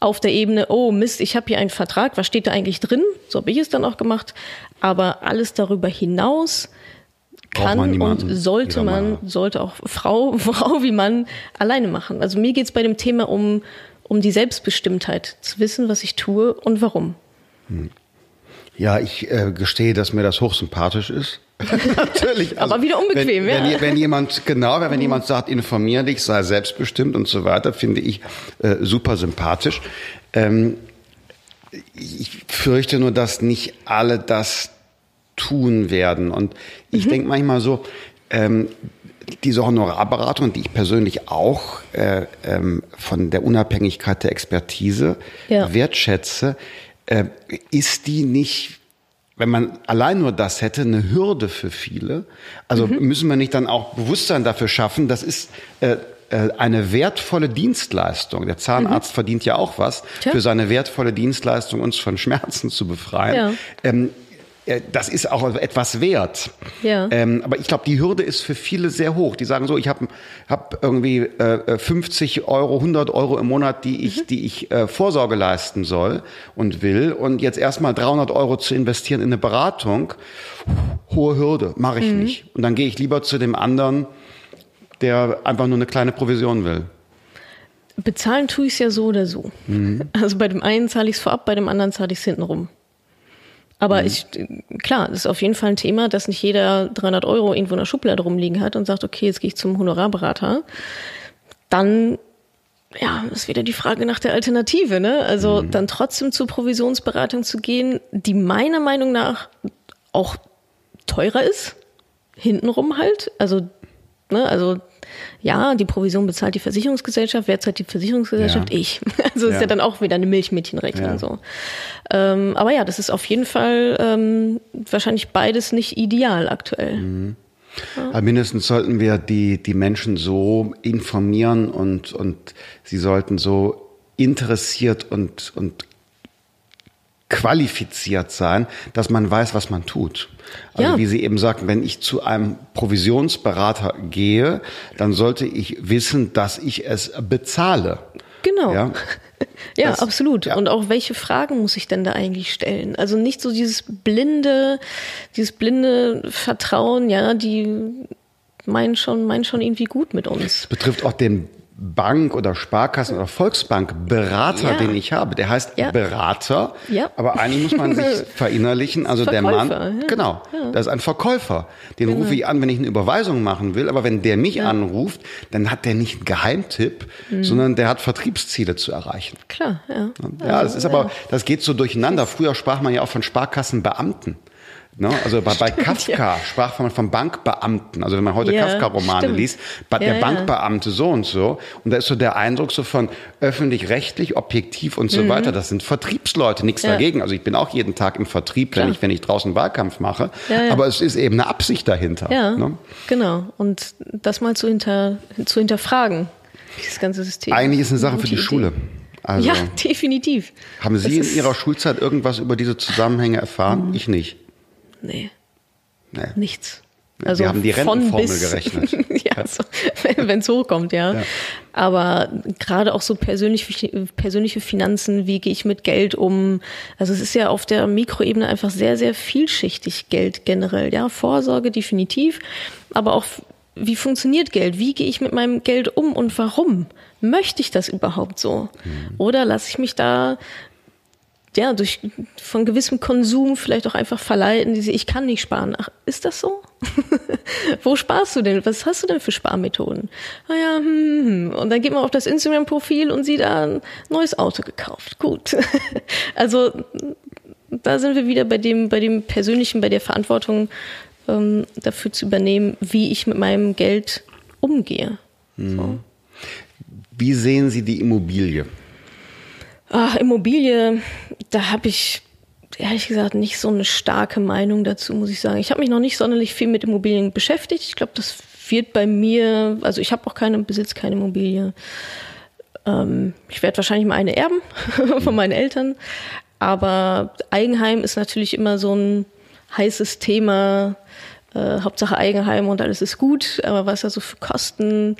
S1: auf der Ebene, oh Mist, ich habe hier einen Vertrag, was steht da eigentlich drin? So habe ich es dann auch gemacht. Aber alles darüber hinaus kann und sollte man, sollte auch Frau, Frau wie Mann alleine machen. Also mir geht's bei dem Thema um, um die Selbstbestimmtheit, zu wissen, was ich tue und warum.
S2: Hm. Ja, ich äh, gestehe, dass mir das hochsympathisch ist.
S1: Natürlich. Also, Aber wieder unbequem,
S2: wenn, ja. Wenn, wenn, jemand, genau, wenn jemand sagt, informier dich, sei selbstbestimmt und so weiter, finde ich äh, super sympathisch. Ähm, ich fürchte nur, dass nicht alle das tun werden. Und ich mhm. denke manchmal so, ähm, diese Honorarberatung, die ich persönlich auch äh, ähm, von der Unabhängigkeit der Expertise ja. wertschätze, äh, ist die nicht, wenn man allein nur das hätte, eine Hürde für viele? Also mhm. müssen wir nicht dann auch Bewusstsein dafür schaffen, das ist äh, äh eine wertvolle Dienstleistung. Der Zahnarzt mhm. verdient ja auch was Tja. für seine wertvolle Dienstleistung, uns von Schmerzen zu befreien. Ja. Ähm, äh, das ist auch etwas wert. Ja. Ähm, aber ich glaube, die Hürde ist für viele sehr hoch. Die sagen so, ich habe hab irgendwie äh, 50 Euro, 100 Euro im Monat, die ich, mhm. die ich äh, Vorsorge leisten soll und will. Und jetzt erstmal 300 Euro zu investieren in eine Beratung, hohe Hürde, mache ich mhm. nicht. Und dann gehe ich lieber zu dem anderen, der einfach nur eine kleine Provision will.
S1: Bezahlen tue ich es ja so oder so. Mhm. Also bei dem einen zahle ich es vorab, bei dem anderen zahle ich es hinten rum. Aber mhm. ich, klar, das ist auf jeden Fall ein Thema, dass nicht jeder 300 Euro irgendwo in der Schublade rumliegen hat und sagt, okay, jetzt gehe ich zum Honorarberater. Dann, ja, ist wieder die Frage nach der Alternative, ne? Also mhm. dann trotzdem zur Provisionsberatung zu gehen, die meiner Meinung nach auch teurer ist. Hintenrum halt. Also, ne, also ja, die Provision bezahlt die Versicherungsgesellschaft, wer zahlt die Versicherungsgesellschaft? Ja. Ich. Also ja. ist ja dann auch wieder eine Milchmädchenrechnung ja. so. Ähm, aber ja, das ist auf jeden Fall ähm, wahrscheinlich beides nicht ideal aktuell. Mhm.
S2: Ja. Mindestens sollten wir die, die Menschen so informieren und, und sie sollten so interessiert und, und qualifiziert sein, dass man weiß, was man tut. Also ja. wie Sie eben sagten, wenn ich zu einem Provisionsberater gehe, dann sollte ich wissen, dass ich es bezahle.
S1: Genau. Ja, ja das, absolut. Ja. Und auch welche Fragen muss ich denn da eigentlich stellen? Also nicht so dieses blinde, dieses blinde Vertrauen, ja, die meinen schon, meinen schon irgendwie gut mit uns. Das
S2: betrifft auch den Bank oder Sparkassen oder Volksbank Berater, ja. den ich habe. Der heißt ja. Berater, ja. aber eigentlich muss man sich verinnerlichen. Also der Mann, ja. genau, das ist ein Verkäufer. Den genau. rufe ich an, wenn ich eine Überweisung machen will. Aber wenn der mich anruft, dann hat der nicht einen Geheimtipp, mhm. sondern der hat Vertriebsziele zu erreichen.
S1: Klar, ja.
S2: Ja, das ist aber, das geht so durcheinander. Früher sprach man ja auch von Sparkassenbeamten. Ne? Also bei, bei Kafka ja. sprach man von Bankbeamten. Also wenn man heute ja, Kafka-Romane liest, der ja, Bankbeamte so und so. Und da ist so der Eindruck so von öffentlich-rechtlich, objektiv und so mhm. weiter. Das sind Vertriebsleute, nichts dagegen. Also ich bin auch jeden Tag im Vertrieb, wenn ich, wenn ich draußen Wahlkampf mache. Aber es ist eben eine Absicht dahinter.
S1: Ja, ne? genau. Und das mal zu, hinter, zu hinterfragen, dieses ganze System.
S2: Eigentlich ist eine Sache für die Idee. Schule.
S1: Also, ja, definitiv.
S2: Haben Sie in Ihrer Schulzeit irgendwas über diese Zusammenhänge erfahren? Mhm. Ich nicht.
S1: Nee. nee. Nichts.
S2: Also Wir haben die Rentenformel gerechnet.
S1: ja, so, wenn es hochkommt, ja. ja. Aber gerade auch so persönlich, persönliche Finanzen, wie gehe ich mit Geld um? Also es ist ja auf der Mikroebene einfach sehr, sehr vielschichtig Geld generell. Ja, Vorsorge definitiv, aber auch wie funktioniert Geld? Wie gehe ich mit meinem Geld um und warum? Möchte ich das überhaupt so? Mhm. Oder lasse ich mich da ja, durch, von gewissem Konsum vielleicht auch einfach verleiten, diese, ich kann nicht sparen. Ach, ist das so? Wo sparst du denn? Was hast du denn für Sparmethoden? Ah ja, hm, hm, hm. Und dann geht man auf das Instagram-Profil und sieht da ein neues Auto gekauft. Gut. also, da sind wir wieder bei dem, bei dem Persönlichen, bei der Verantwortung, ähm, dafür zu übernehmen, wie ich mit meinem Geld umgehe. Mhm. So.
S2: Wie sehen Sie die Immobilie?
S1: Ach, Immobilie, da habe ich ehrlich gesagt nicht so eine starke Meinung dazu, muss ich sagen. Ich habe mich noch nicht sonderlich viel mit Immobilien beschäftigt. Ich glaube, das wird bei mir, also ich habe auch keine, besitz keine Immobilie. Ähm, ich werde wahrscheinlich mal eine erben von meinen Eltern. Aber Eigenheim ist natürlich immer so ein heißes Thema. Äh, Hauptsache Eigenheim und alles ist gut. Aber was da so für Kosten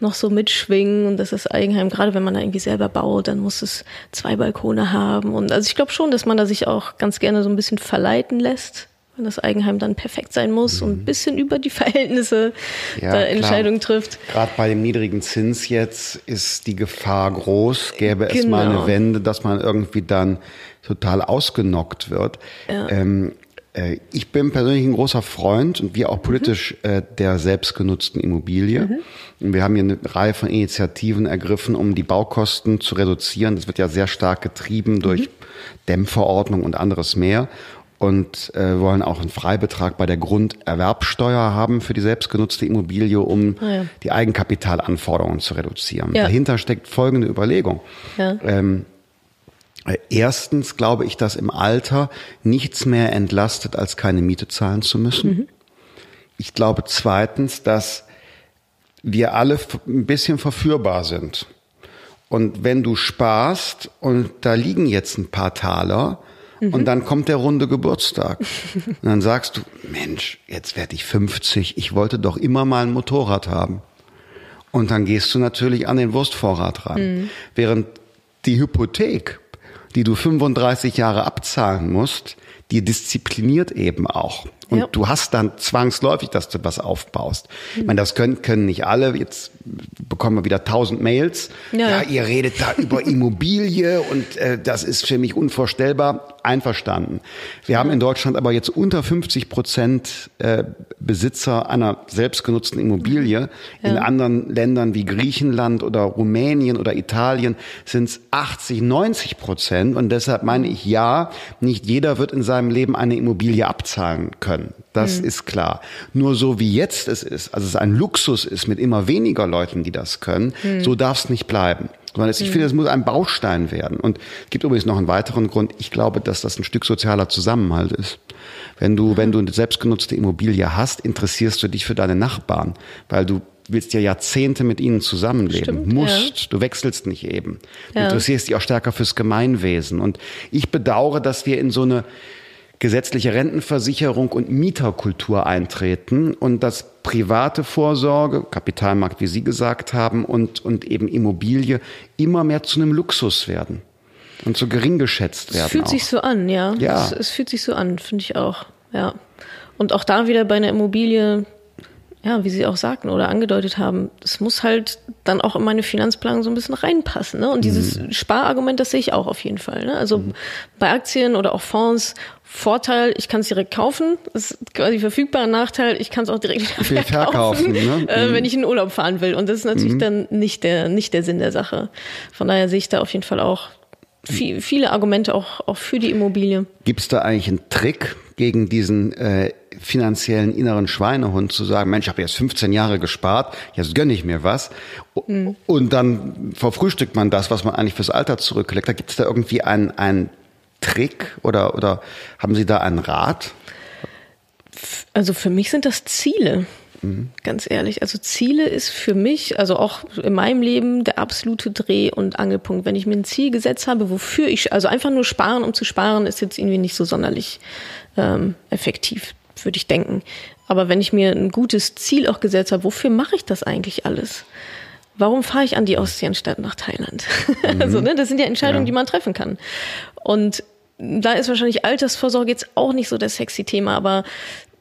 S1: noch so mitschwingen und das ist Eigenheim, gerade wenn man da irgendwie selber baut, dann muss es zwei Balkone haben. Und also ich glaube schon, dass man da sich auch ganz gerne so ein bisschen verleiten lässt, wenn das Eigenheim dann perfekt sein muss mhm. und ein bisschen über die Verhältnisse ja, da Entscheidungen trifft.
S2: Gerade bei dem niedrigen Zins jetzt ist die Gefahr groß, gäbe genau. es mal eine genau. Wende, dass man irgendwie dann total ausgenockt wird. Ja. Ähm, äh, ich bin persönlich ein großer Freund und wir auch politisch mhm. äh, der selbstgenutzten Immobilie. Mhm. Und wir haben hier eine Reihe von Initiativen ergriffen, um die Baukosten zu reduzieren. Das wird ja sehr stark getrieben durch mhm. Dämmverordnung und anderes mehr. Und äh, wollen auch einen Freibetrag bei der Grunderwerbsteuer haben für die selbstgenutzte Immobilie, um ah, ja. die Eigenkapitalanforderungen zu reduzieren. Ja. Dahinter steckt folgende Überlegung. Ja. Ähm, Erstens glaube ich, dass im Alter nichts mehr entlastet, als keine Miete zahlen zu müssen. Mhm. Ich glaube zweitens, dass wir alle ein bisschen verführbar sind. Und wenn du sparst und da liegen jetzt ein paar Taler mhm. und dann kommt der runde Geburtstag und dann sagst du, Mensch, jetzt werde ich 50, ich wollte doch immer mal ein Motorrad haben. Und dann gehst du natürlich an den Wurstvorrat ran. Mhm. Während die Hypothek die du 35 Jahre abzahlen musst, die diszipliniert eben auch. Und ja. du hast dann zwangsläufig, dass du was aufbaust. Mhm. Ich meine, das können, können nicht alle. Jetzt bekommen wir wieder tausend Mails. Ja, ja ihr redet da über Immobilie und äh, das ist für mich unvorstellbar. Einverstanden. Wir haben in Deutschland aber jetzt unter 50 Prozent äh, Besitzer einer selbstgenutzten Immobilie. Ja. In anderen Ländern wie Griechenland oder Rumänien oder Italien sind es 80, 90 Prozent. Und deshalb meine ich, ja, nicht jeder wird in seinem Leben eine Immobilie abzahlen können können. Das mhm. ist klar. Nur so wie jetzt es ist, also es ein Luxus ist mit immer weniger Leuten, die das können, mhm. so darf es nicht bleiben. Sondern ich finde, es muss ein Baustein werden. Und es gibt übrigens noch einen weiteren Grund. Ich glaube, dass das ein Stück sozialer Zusammenhalt ist. Wenn du, wenn du eine selbstgenutzte Immobilie hast, interessierst du dich für deine Nachbarn, weil du willst ja Jahrzehnte mit ihnen zusammenleben.
S1: Stimmt,
S2: Musst.
S1: Ja.
S2: Du wechselst nicht eben. Du ja. interessierst dich auch stärker fürs Gemeinwesen. Und ich bedauere, dass wir in so eine gesetzliche Rentenversicherung und Mieterkultur eintreten und dass private Vorsorge, Kapitalmarkt, wie Sie gesagt haben, und, und eben Immobilie immer mehr zu einem Luxus werden und so gering geschätzt werden.
S1: Es fühlt
S2: auch.
S1: sich so an, ja.
S2: Ja.
S1: Es, es fühlt sich so an, finde ich auch, ja. Und auch da wieder bei einer Immobilie, ja, wie Sie auch sagten oder angedeutet haben, es muss halt dann auch in meine Finanzplanung so ein bisschen reinpassen. Ne? Und dieses mhm. Sparargument, das sehe ich auch auf jeden Fall. Ne? Also mhm. bei Aktien oder auch Fonds, Vorteil, ich kann es direkt kaufen, das ist quasi verfügbarer Nachteil, ich kann es auch direkt wieder verkaufen, verkaufen ne? äh, wenn mhm. ich in Urlaub fahren will. Und das ist natürlich mhm. dann nicht der, nicht der Sinn der Sache. Von daher sehe ich da auf jeden Fall auch viel, viele Argumente auch, auch für die Immobilie.
S2: Gibt es da eigentlich einen Trick gegen diesen äh, finanziellen inneren Schweinehund zu sagen, Mensch, ich habe jetzt 15 Jahre gespart, jetzt gönne ich mir was. Mhm. Und dann verfrühstückt man das, was man eigentlich fürs Alter zurücklegt. Da gibt es da irgendwie einen, einen Trick oder, oder haben Sie da einen Rat?
S1: Also für mich sind das Ziele. Mhm. Ganz ehrlich. Also Ziele ist für mich, also auch in meinem Leben, der absolute Dreh- und Angelpunkt. Wenn ich mir ein Ziel gesetzt habe, wofür ich, also einfach nur sparen, um zu sparen, ist jetzt irgendwie nicht so sonderlich ähm, effektiv, würde ich denken. Aber wenn ich mir ein gutes Ziel auch gesetzt habe, wofür mache ich das eigentlich alles? Warum fahre ich an die Ostsee anstatt nach Thailand? Mhm. also, ne, das sind ja Entscheidungen, ja. die man treffen kann. Und da ist wahrscheinlich Altersvorsorge jetzt auch nicht so das sexy Thema, aber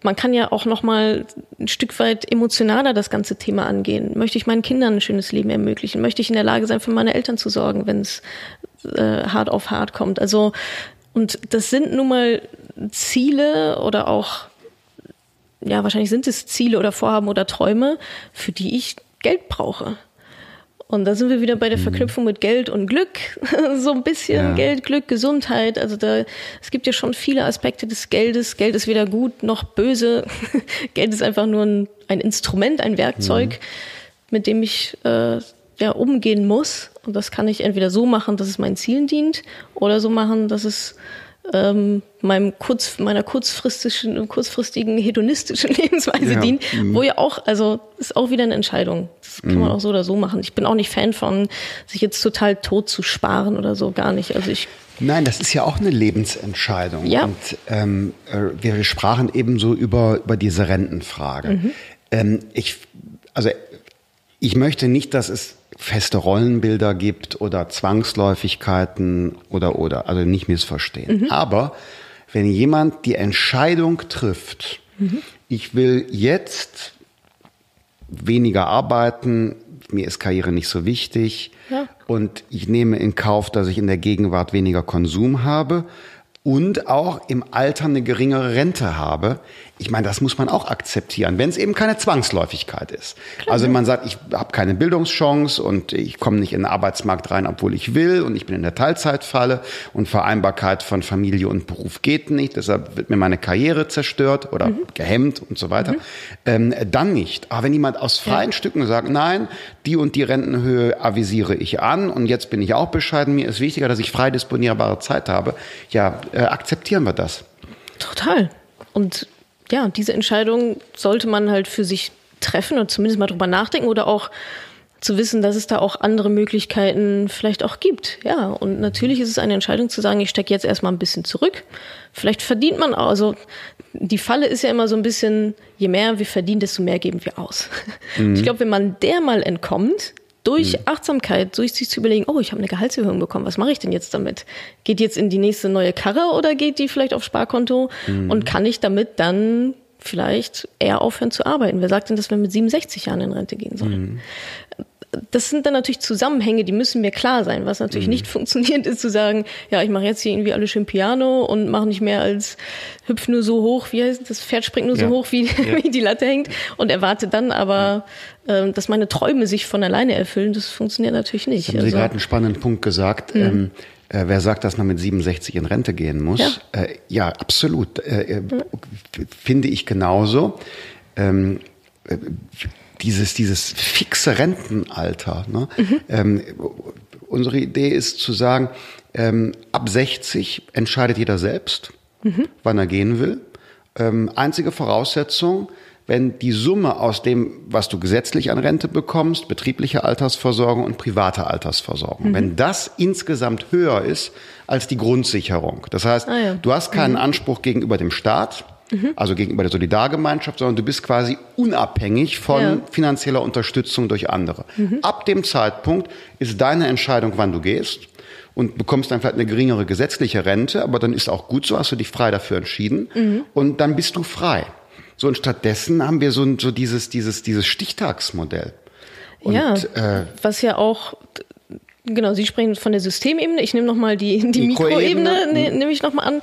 S1: man kann ja auch noch mal ein Stück weit emotionaler das ganze Thema angehen. Möchte ich meinen Kindern ein schönes Leben ermöglichen? Möchte ich in der Lage sein, für meine Eltern zu sorgen, wenn es äh, hart auf hart kommt? Also und das sind nun mal Ziele oder auch ja wahrscheinlich sind es Ziele oder Vorhaben oder Träume, für die ich Geld brauche. Und da sind wir wieder bei der mhm. Verknüpfung mit Geld und Glück. so ein bisschen ja. Geld, Glück, Gesundheit. Also da, es gibt ja schon viele Aspekte des Geldes. Geld ist weder gut noch böse. Geld ist einfach nur ein, ein Instrument, ein Werkzeug, mhm. mit dem ich äh, ja, umgehen muss. Und das kann ich entweder so machen, dass es meinen Zielen dient, oder so machen, dass es ähm, meinem kurz, meiner kurzfristigen, kurzfristigen hedonistischen Lebensweise ja. dient, mhm. wo ja auch, also ist auch wieder eine Entscheidung. Das kann mhm. man auch so oder so machen. Ich bin auch nicht Fan von, sich jetzt total tot zu sparen oder so, gar nicht. Also ich
S2: Nein, das ist ja auch eine Lebensentscheidung.
S1: Ja.
S2: Und ähm, äh, wir sprachen ebenso über, über diese Rentenfrage. Mhm. Ähm, ich, also ich möchte nicht, dass es feste Rollenbilder gibt oder Zwangsläufigkeiten oder oder, also nicht missverstehen. Mhm. Aber wenn jemand die Entscheidung trifft, mhm. ich will jetzt weniger arbeiten, mir ist Karriere nicht so wichtig ja. und ich nehme in Kauf, dass ich in der Gegenwart weniger Konsum habe und auch im Alter eine geringere Rente habe, ich meine, das muss man auch akzeptieren, wenn es eben keine Zwangsläufigkeit ist. Klar. Also wenn man sagt, ich habe keine Bildungschance und ich komme nicht in den Arbeitsmarkt rein, obwohl ich will und ich bin in der Teilzeitfalle und Vereinbarkeit von Familie und Beruf geht nicht, deshalb wird mir meine Karriere zerstört oder mhm. gehemmt und so weiter, mhm. ähm, dann nicht. Aber wenn jemand aus freien ja. Stücken sagt, nein, die und die Rentenhöhe avisiere ich an und jetzt bin ich auch bescheiden, mir ist wichtiger, dass ich frei disponierbare Zeit habe, ja, äh, akzeptieren wir das.
S1: Total. Und ja, diese Entscheidung sollte man halt für sich treffen und zumindest mal drüber nachdenken oder auch zu wissen, dass es da auch andere Möglichkeiten vielleicht auch gibt. Ja, und natürlich ist es eine Entscheidung zu sagen, ich stecke jetzt erstmal ein bisschen zurück. Vielleicht verdient man auch, also die Falle ist ja immer so ein bisschen, je mehr wir verdienen, desto mehr geben wir aus. Mhm. Ich glaube, wenn man der mal entkommt, durch mhm. Achtsamkeit, durch sich zu überlegen, oh, ich habe eine Gehaltserhöhung bekommen, was mache ich denn jetzt damit? Geht jetzt in die nächste neue Karre oder geht die vielleicht auf Sparkonto? Mhm. Und kann ich damit dann vielleicht eher aufhören zu arbeiten? Wer sagt denn, dass wir mit 67 Jahren in Rente gehen sollen? Mhm das sind dann natürlich Zusammenhänge, die müssen mir klar sein. Was natürlich mhm. nicht funktioniert, ist zu sagen, ja, ich mache jetzt hier irgendwie alle schön Piano und mache nicht mehr als hüpf nur so hoch, wie heißt das Pferd springt nur ja. so hoch, wie, ja. wie die Latte hängt und erwarte dann aber, äh, dass meine Träume sich von alleine erfüllen. Das funktioniert natürlich nicht.
S2: Haben Sie also, gerade einen spannenden Punkt gesagt. Mhm. Ähm, äh, wer sagt, dass man mit 67 in Rente gehen muss? Ja, äh, ja absolut. Äh, mhm. Finde ich genauso. Ähm, äh, dieses, dieses fixe Rentenalter. Ne? Mhm. Ähm, unsere Idee ist zu sagen, ähm, ab 60 entscheidet jeder selbst, mhm. wann er gehen will. Ähm, einzige Voraussetzung, wenn die Summe aus dem, was du gesetzlich an Rente bekommst, betriebliche Altersversorgung und private Altersversorgung, mhm. wenn das insgesamt höher ist als die Grundsicherung. Das heißt, ah, ja. du hast keinen mhm. Anspruch gegenüber dem Staat, mhm. also gegenüber der Solidargemeinschaft, sondern du bist quasi unabhängig von ja. finanzieller Unterstützung durch andere. Mhm. Ab dem Zeitpunkt ist deine Entscheidung, wann du gehst und bekommst dann vielleicht eine geringere gesetzliche Rente, aber dann ist auch gut so, hast du dich frei dafür entschieden mhm. und dann bist du frei. So, und stattdessen haben wir so, so dieses, dieses, dieses Stichtagsmodell.
S1: Und, ja, äh, was ja auch, genau, Sie sprechen von der Systemebene, ich nehme nochmal die, die Mikroebene, Mikro ne, nehme ich nochmal an,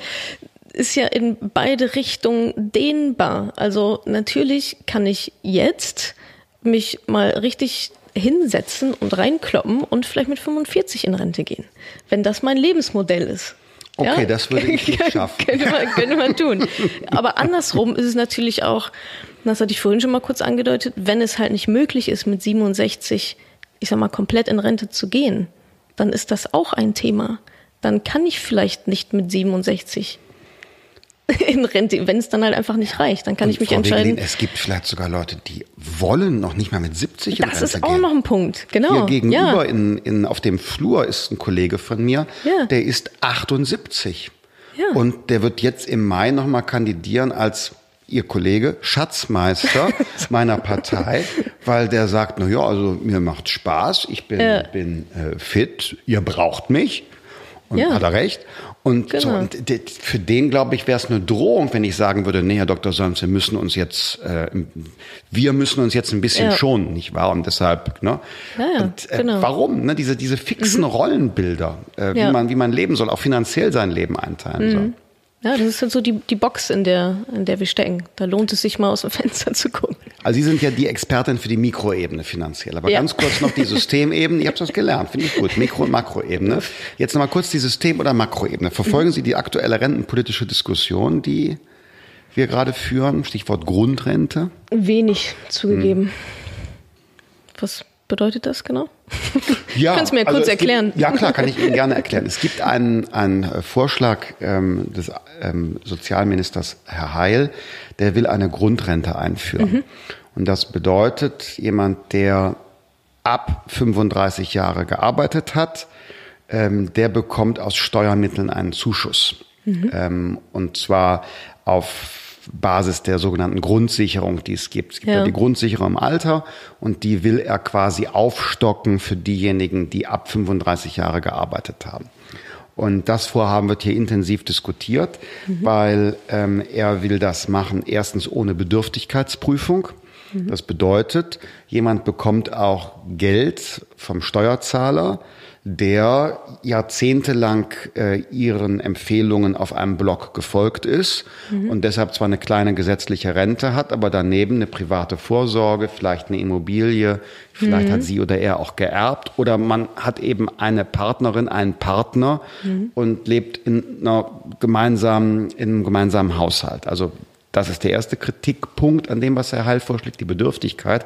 S1: ist ja in beide Richtungen dehnbar. Also natürlich kann ich jetzt mich mal richtig hinsetzen und reinkloppen und vielleicht mit 45 in Rente gehen, wenn das mein Lebensmodell ist.
S2: Okay, ja? das würde ich nicht schaffen.
S1: könnte, man, könnte man tun. Aber andersrum ist es natürlich auch, das hatte ich vorhin schon mal kurz angedeutet, wenn es halt nicht möglich ist, mit 67, ich sag mal, komplett in Rente zu gehen, dann ist das auch ein Thema. Dann kann ich vielleicht nicht mit 67 in Rente, wenn es dann halt einfach nicht reicht, dann kann und ich mich Frau entscheiden.
S2: Wegelin, es gibt vielleicht sogar Leute, die wollen noch nicht mal mit 70 in
S1: das
S2: Rente
S1: Das ist auch noch ein Punkt, genau.
S2: Hier gegenüber ja. in, in, auf dem Flur ist ein Kollege von mir, ja. der ist 78. Ja. Und der wird jetzt im Mai nochmal kandidieren als Ihr Kollege, Schatzmeister meiner Partei, weil der sagt, na ja, also mir macht Spaß, ich bin, ja. bin äh, fit, ihr braucht mich. Und ja. hat er recht. Und, genau. so, und für den, glaube ich, wäre es eine Drohung, wenn ich sagen würde, nee, Herr Dr. Solms, wir müssen uns jetzt, äh, wir müssen uns jetzt ein bisschen ja. schonen, nicht wahr? Und deshalb, ne? Ja, ja, und, äh, genau. Warum? Ne? Diese, diese fixen mhm. Rollenbilder, äh, wie, man, wie man leben soll, auch finanziell sein Leben einteilen mhm. soll.
S1: Ja, das ist halt so die, die Box, in der, in der wir stecken. Da lohnt es sich mal aus dem Fenster zu gucken.
S2: Also Sie sind ja die Expertin für die Mikroebene finanziell. Aber ja. ganz kurz noch die Systemebene. Ich habe das gelernt, finde ich gut. Mikro- und Makroebene. Jetzt nochmal kurz die System- oder Makroebene. Verfolgen Sie die aktuelle rentenpolitische Diskussion, die wir gerade führen? Stichwort Grundrente.
S1: Wenig zugegeben. Hm. Was bedeutet das genau? Ja, Kannst du mir also kurz erklären?
S2: Gibt, ja, klar, kann ich Ihnen gerne erklären. Es gibt einen, einen Vorschlag ähm, des ähm, Sozialministers Herr Heil, der will eine Grundrente einführen. Mhm. Und das bedeutet, jemand, der ab 35 Jahre gearbeitet hat, ähm, der bekommt aus Steuermitteln einen Zuschuss. Mhm. Ähm, und zwar auf Basis der sogenannten Grundsicherung, die es gibt. Es gibt ja. ja die Grundsicherung im Alter und die will er quasi aufstocken für diejenigen, die ab 35 Jahre gearbeitet haben. Und das Vorhaben wird hier intensiv diskutiert, mhm. weil ähm, er will das machen, erstens ohne Bedürftigkeitsprüfung. Mhm. Das bedeutet, jemand bekommt auch Geld vom Steuerzahler, der jahrzehntelang äh, ihren Empfehlungen auf einem Blog gefolgt ist mhm. und deshalb zwar eine kleine gesetzliche Rente hat, aber daneben eine private Vorsorge, vielleicht eine Immobilie, vielleicht mhm. hat sie oder er auch geerbt oder man hat eben eine Partnerin, einen Partner mhm. und lebt in einer gemeinsamen, in einem gemeinsamen Haushalt. Also das ist der erste Kritikpunkt an dem, was Herr Heil vorschlägt, die Bedürftigkeit.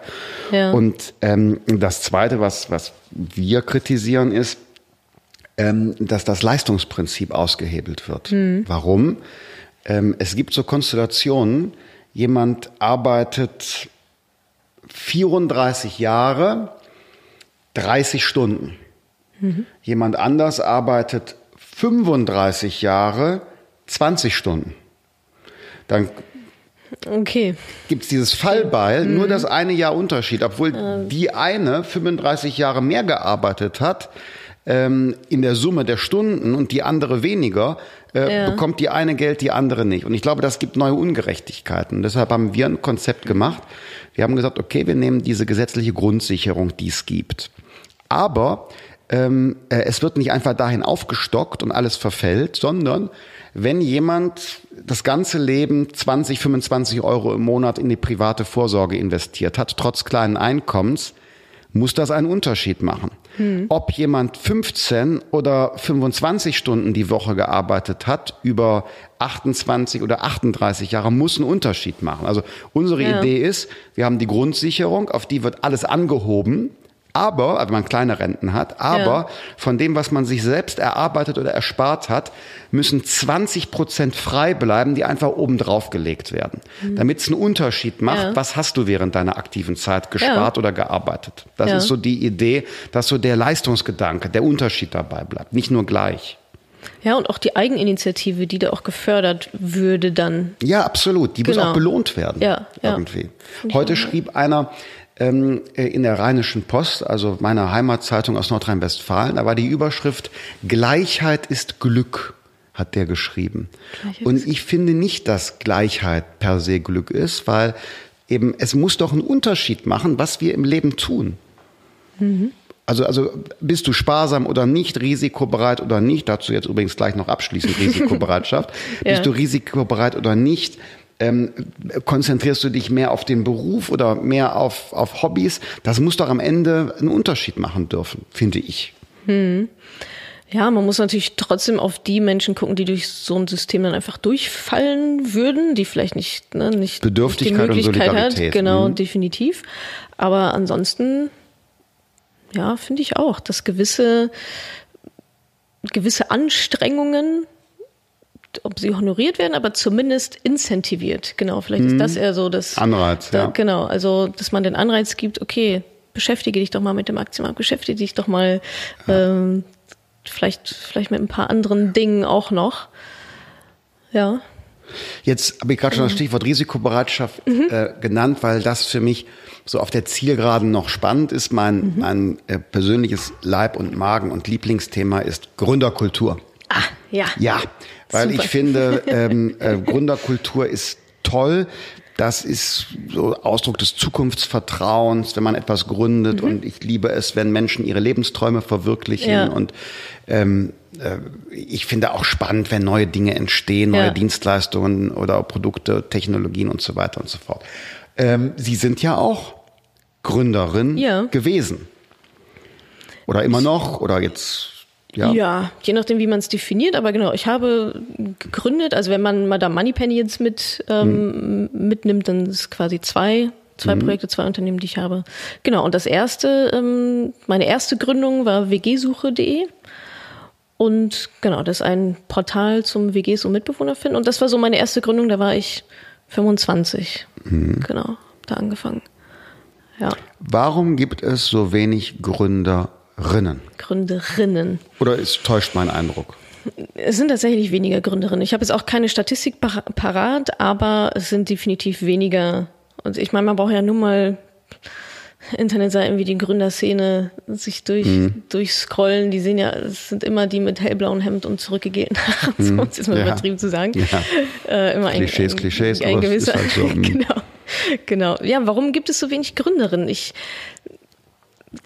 S2: Ja. Und ähm, das Zweite, was, was wir kritisieren, ist, ähm, dass das Leistungsprinzip ausgehebelt wird. Mhm. Warum? Ähm, es gibt so Konstellationen, jemand arbeitet 34 Jahre, 30 Stunden. Mhm. Jemand anders arbeitet 35 Jahre, 20 Stunden. Dann
S1: Okay.
S2: Gibt es dieses Fallbeil, mhm. nur das eine Jahr Unterschied, obwohl ähm. die eine 35 Jahre mehr gearbeitet hat ähm, in der Summe der Stunden und die andere weniger, äh, ja. bekommt die eine Geld, die andere nicht. Und ich glaube, das gibt neue Ungerechtigkeiten. deshalb haben wir ein Konzept gemacht. Wir haben gesagt, okay, wir nehmen diese gesetzliche Grundsicherung, die es gibt. Aber ähm, äh, es wird nicht einfach dahin aufgestockt und alles verfällt, sondern wenn jemand das ganze Leben 20, 25 Euro im Monat in die private Vorsorge investiert hat, trotz kleinen Einkommens, muss das einen Unterschied machen. Hm. Ob jemand 15 oder 25 Stunden die Woche gearbeitet hat, über 28 oder 38 Jahre, muss einen Unterschied machen. Also unsere ja. Idee ist, wir haben die Grundsicherung, auf die wird alles angehoben, aber, also wenn man kleine Renten hat, aber ja. von dem, was man sich selbst erarbeitet oder erspart hat, müssen 20 Prozent frei bleiben, die einfach oben drauf gelegt werden. Mhm. Damit es einen Unterschied macht, ja. was hast du während deiner aktiven Zeit gespart ja. oder gearbeitet. Das ist so die Idee, dass so der Leistungsgedanke, der Unterschied dabei bleibt, nicht nur gleich.
S1: Ja, und auch die Eigeninitiative, die da auch gefördert würde dann.
S2: Ja, absolut. Die genau. muss auch belohnt werden. Ja, irgendwie. Ja. Heute schrieb einer, ähm, äh, in der Rheinischen Post, also meiner Heimatzeitung aus Nordrhein-Westfalen. Da war die Überschrift Gleichheit ist Glück, hat der geschrieben. Und ich finde nicht, dass Gleichheit per se Glück ist, weil eben es muss doch einen Unterschied machen, was wir im Leben tun. Mhm. Also, also bist du sparsam oder nicht, risikobereit oder nicht, dazu jetzt übrigens gleich noch abschließend Risikobereitschaft, ja. bist du risikobereit oder nicht, ähm, konzentrierst du dich mehr auf den Beruf oder mehr auf, auf Hobbys? Das muss doch am Ende einen Unterschied machen dürfen, finde ich. Hm.
S1: Ja, man muss natürlich trotzdem auf die Menschen gucken, die durch so ein System dann einfach durchfallen würden, die vielleicht nicht, ne, nicht
S2: Bedürftigkeit die Möglichkeit und Solidarität.
S1: hat. Genau, mhm. definitiv. Aber ansonsten, ja, finde ich auch, dass gewisse gewisse Anstrengungen ob sie honoriert werden, aber zumindest incentiviert. Genau, vielleicht mhm. ist das eher so das
S2: Anreiz.
S1: Da, ja. Genau, also dass man den Anreiz gibt, okay, beschäftige dich doch mal mit dem Aktienmarkt, beschäftige dich doch mal ja. ähm, vielleicht, vielleicht mit ein paar anderen Dingen auch noch. Ja.
S2: Jetzt habe ich gerade schon das mhm. Stichwort Risikobereitschaft mhm. äh, genannt, weil das für mich so auf der Zielgeraden noch spannend ist. Mein, mhm. mein äh, persönliches Leib- und Magen- und Lieblingsthema ist Gründerkultur.
S1: Ah, ja.
S2: Ja, weil Super. ich finde, ähm, äh, Gründerkultur ist toll. Das ist so Ausdruck des Zukunftsvertrauens, wenn man etwas gründet. Mhm. Und ich liebe es, wenn Menschen ihre Lebensträume verwirklichen. Ja. Und ähm, äh, ich finde auch spannend, wenn neue Dinge entstehen, neue ja. Dienstleistungen oder Produkte, Technologien und so weiter und so fort. Ähm, Sie sind ja auch Gründerin ja. gewesen. Oder immer noch? Oder jetzt
S1: ja. ja, je nachdem, wie man es definiert. Aber genau, ich habe gegründet, also wenn man Madame Moneypenny jetzt mit, ähm, mhm. mitnimmt, dann ist es quasi zwei, zwei mhm. Projekte, zwei Unternehmen, die ich habe. Genau, und das erste, ähm, meine erste Gründung war wgsuche.de. Und genau, das ist ein Portal zum WGs und Mitbewohner finden. Und das war so meine erste Gründung, da war ich 25. Mhm. Genau, da angefangen.
S2: Ja. Warum gibt es so wenig Gründer Gründerinnen.
S1: Gründerinnen.
S2: Oder ist, täuscht mein Eindruck?
S1: Es sind tatsächlich weniger Gründerinnen. Ich habe jetzt auch keine Statistik parat, aber es sind definitiv weniger. Und ich meine, man braucht ja nur mal Internetseiten wie die Gründerszene sich durch, mhm. durchscrollen. Die sehen ja, es sind immer die mit hellblauem Hemd und zurückgegeben. so, mhm. ist mal ja. übertrieben zu sagen. Ja.
S2: Äh, immer Klischees, ein, Klischees, ein, ein gewisser, halt so, mhm.
S1: genau. Genau. Ja, warum gibt es so wenig Gründerinnen? Ich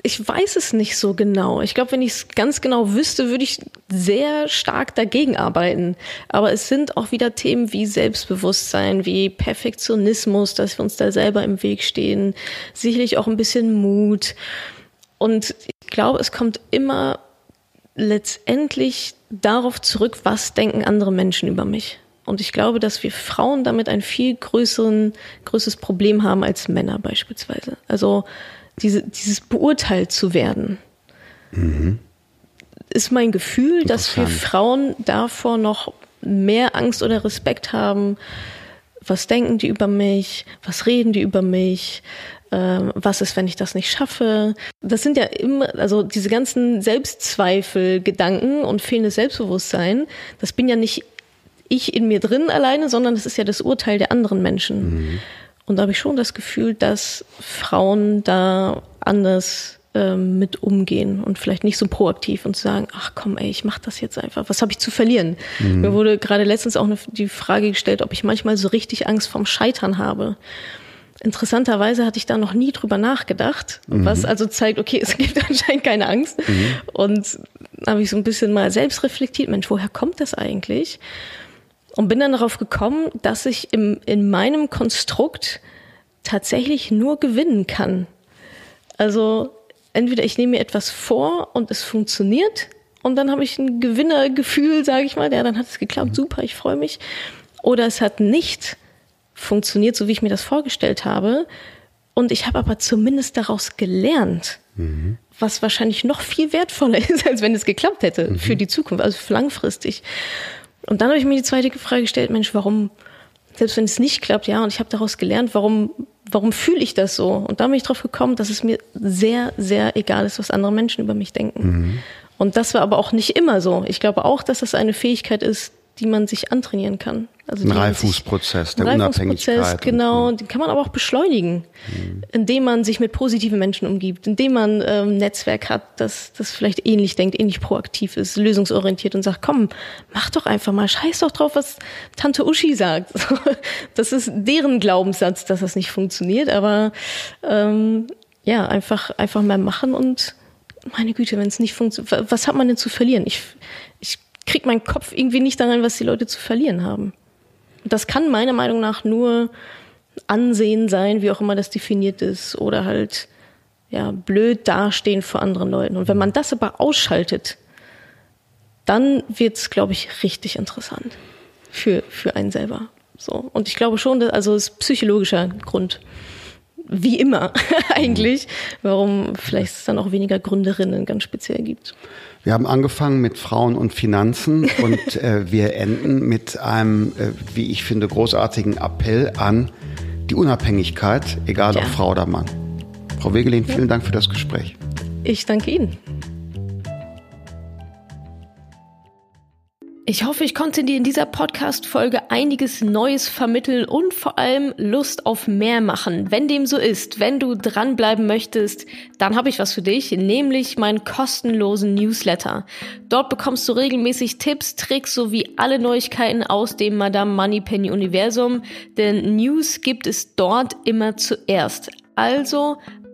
S1: ich weiß es nicht so genau. Ich glaube, wenn ich es ganz genau wüsste, würde ich sehr stark dagegen arbeiten. Aber es sind auch wieder Themen wie Selbstbewusstsein, wie Perfektionismus, dass wir uns da selber im Weg stehen, sicherlich auch ein bisschen Mut. Und ich glaube, es kommt immer letztendlich darauf zurück, was denken andere Menschen über mich. Und ich glaube, dass wir Frauen damit ein viel größeren, größeres Problem haben als Männer beispielsweise. Also diese, dieses beurteilt zu werden. Mhm. Ist mein Gefühl, dass wir Frauen davor noch mehr Angst oder Respekt haben. Was denken die über mich? Was reden die über mich? Ähm, was ist, wenn ich das nicht schaffe? Das sind ja immer, also diese ganzen Selbstzweifel, Gedanken und fehlendes Selbstbewusstsein, das bin ja nicht ich in mir drin alleine, sondern das ist ja das Urteil der anderen Menschen. Mhm. Und da habe ich schon das Gefühl, dass Frauen da anders ähm, mit umgehen und vielleicht nicht so proaktiv und sagen, ach komm, ey, ich mach das jetzt einfach. Was habe ich zu verlieren? Mhm. Mir wurde gerade letztens auch eine, die Frage gestellt, ob ich manchmal so richtig Angst vorm Scheitern habe. Interessanterweise hatte ich da noch nie drüber nachgedacht, mhm. was also zeigt, okay, es gibt anscheinend keine Angst. Mhm. Und habe ich so ein bisschen mal selbst reflektiert, Mensch, woher kommt das eigentlich? Und bin dann darauf gekommen, dass ich im, in meinem Konstrukt tatsächlich nur gewinnen kann. Also entweder ich nehme mir etwas vor und es funktioniert und dann habe ich ein Gewinnergefühl, sage ich mal, ja, dann hat es geklappt, super, ich freue mich. Oder es hat nicht funktioniert, so wie ich mir das vorgestellt habe. Und ich habe aber zumindest daraus gelernt, mhm. was wahrscheinlich noch viel wertvoller ist, als wenn es geklappt hätte mhm. für die Zukunft, also langfristig. Und dann habe ich mir die zweite Frage gestellt, Mensch, warum, selbst wenn es nicht klappt, ja, und ich habe daraus gelernt, warum, warum fühle ich das so? Und da bin ich drauf gekommen, dass es mir sehr, sehr egal ist, was andere Menschen über mich denken. Mhm. Und das war aber auch nicht immer so. Ich glaube auch, dass das eine Fähigkeit ist, die man sich antrainieren kann.
S2: Also ein Reifungsprozess der Unabhängigkeit.
S1: Genau, den kann man aber auch beschleunigen, mhm. indem man sich mit positiven Menschen umgibt, indem man ähm, ein Netzwerk hat, das, das vielleicht ähnlich denkt, ähnlich proaktiv ist, lösungsorientiert und sagt, komm, mach doch einfach mal, scheiß doch drauf, was Tante Uschi sagt. Das ist deren Glaubenssatz, dass das nicht funktioniert, aber ähm, ja, einfach, einfach mal machen und meine Güte, wenn es nicht funktioniert, was hat man denn zu verlieren? Ich, ich kriege meinen Kopf irgendwie nicht daran, was die Leute zu verlieren haben. Das kann meiner Meinung nach nur Ansehen sein, wie auch immer das definiert ist, oder halt ja blöd dastehen vor anderen Leuten. Und wenn man das aber ausschaltet, dann wird's, glaube ich, richtig interessant für für einen selber. So und ich glaube schon, dass, also es ist psychologischer Grund wie immer eigentlich, warum vielleicht es dann auch weniger Gründerinnen ganz speziell gibt.
S2: Wir haben angefangen mit Frauen und Finanzen und äh, wir enden mit einem, äh, wie ich finde, großartigen Appell an die Unabhängigkeit, egal ja. ob Frau oder Mann. Frau Wegelin, vielen ja. Dank für das Gespräch.
S1: Ich danke Ihnen. Ich hoffe, ich konnte dir in dieser Podcast-Folge einiges Neues vermitteln und vor allem Lust auf mehr machen. Wenn dem so ist, wenn du dranbleiben möchtest, dann habe ich was für dich, nämlich meinen kostenlosen Newsletter. Dort bekommst du regelmäßig Tipps, Tricks sowie alle Neuigkeiten aus dem Madame Moneypenny Universum, denn News gibt es dort immer zuerst. Also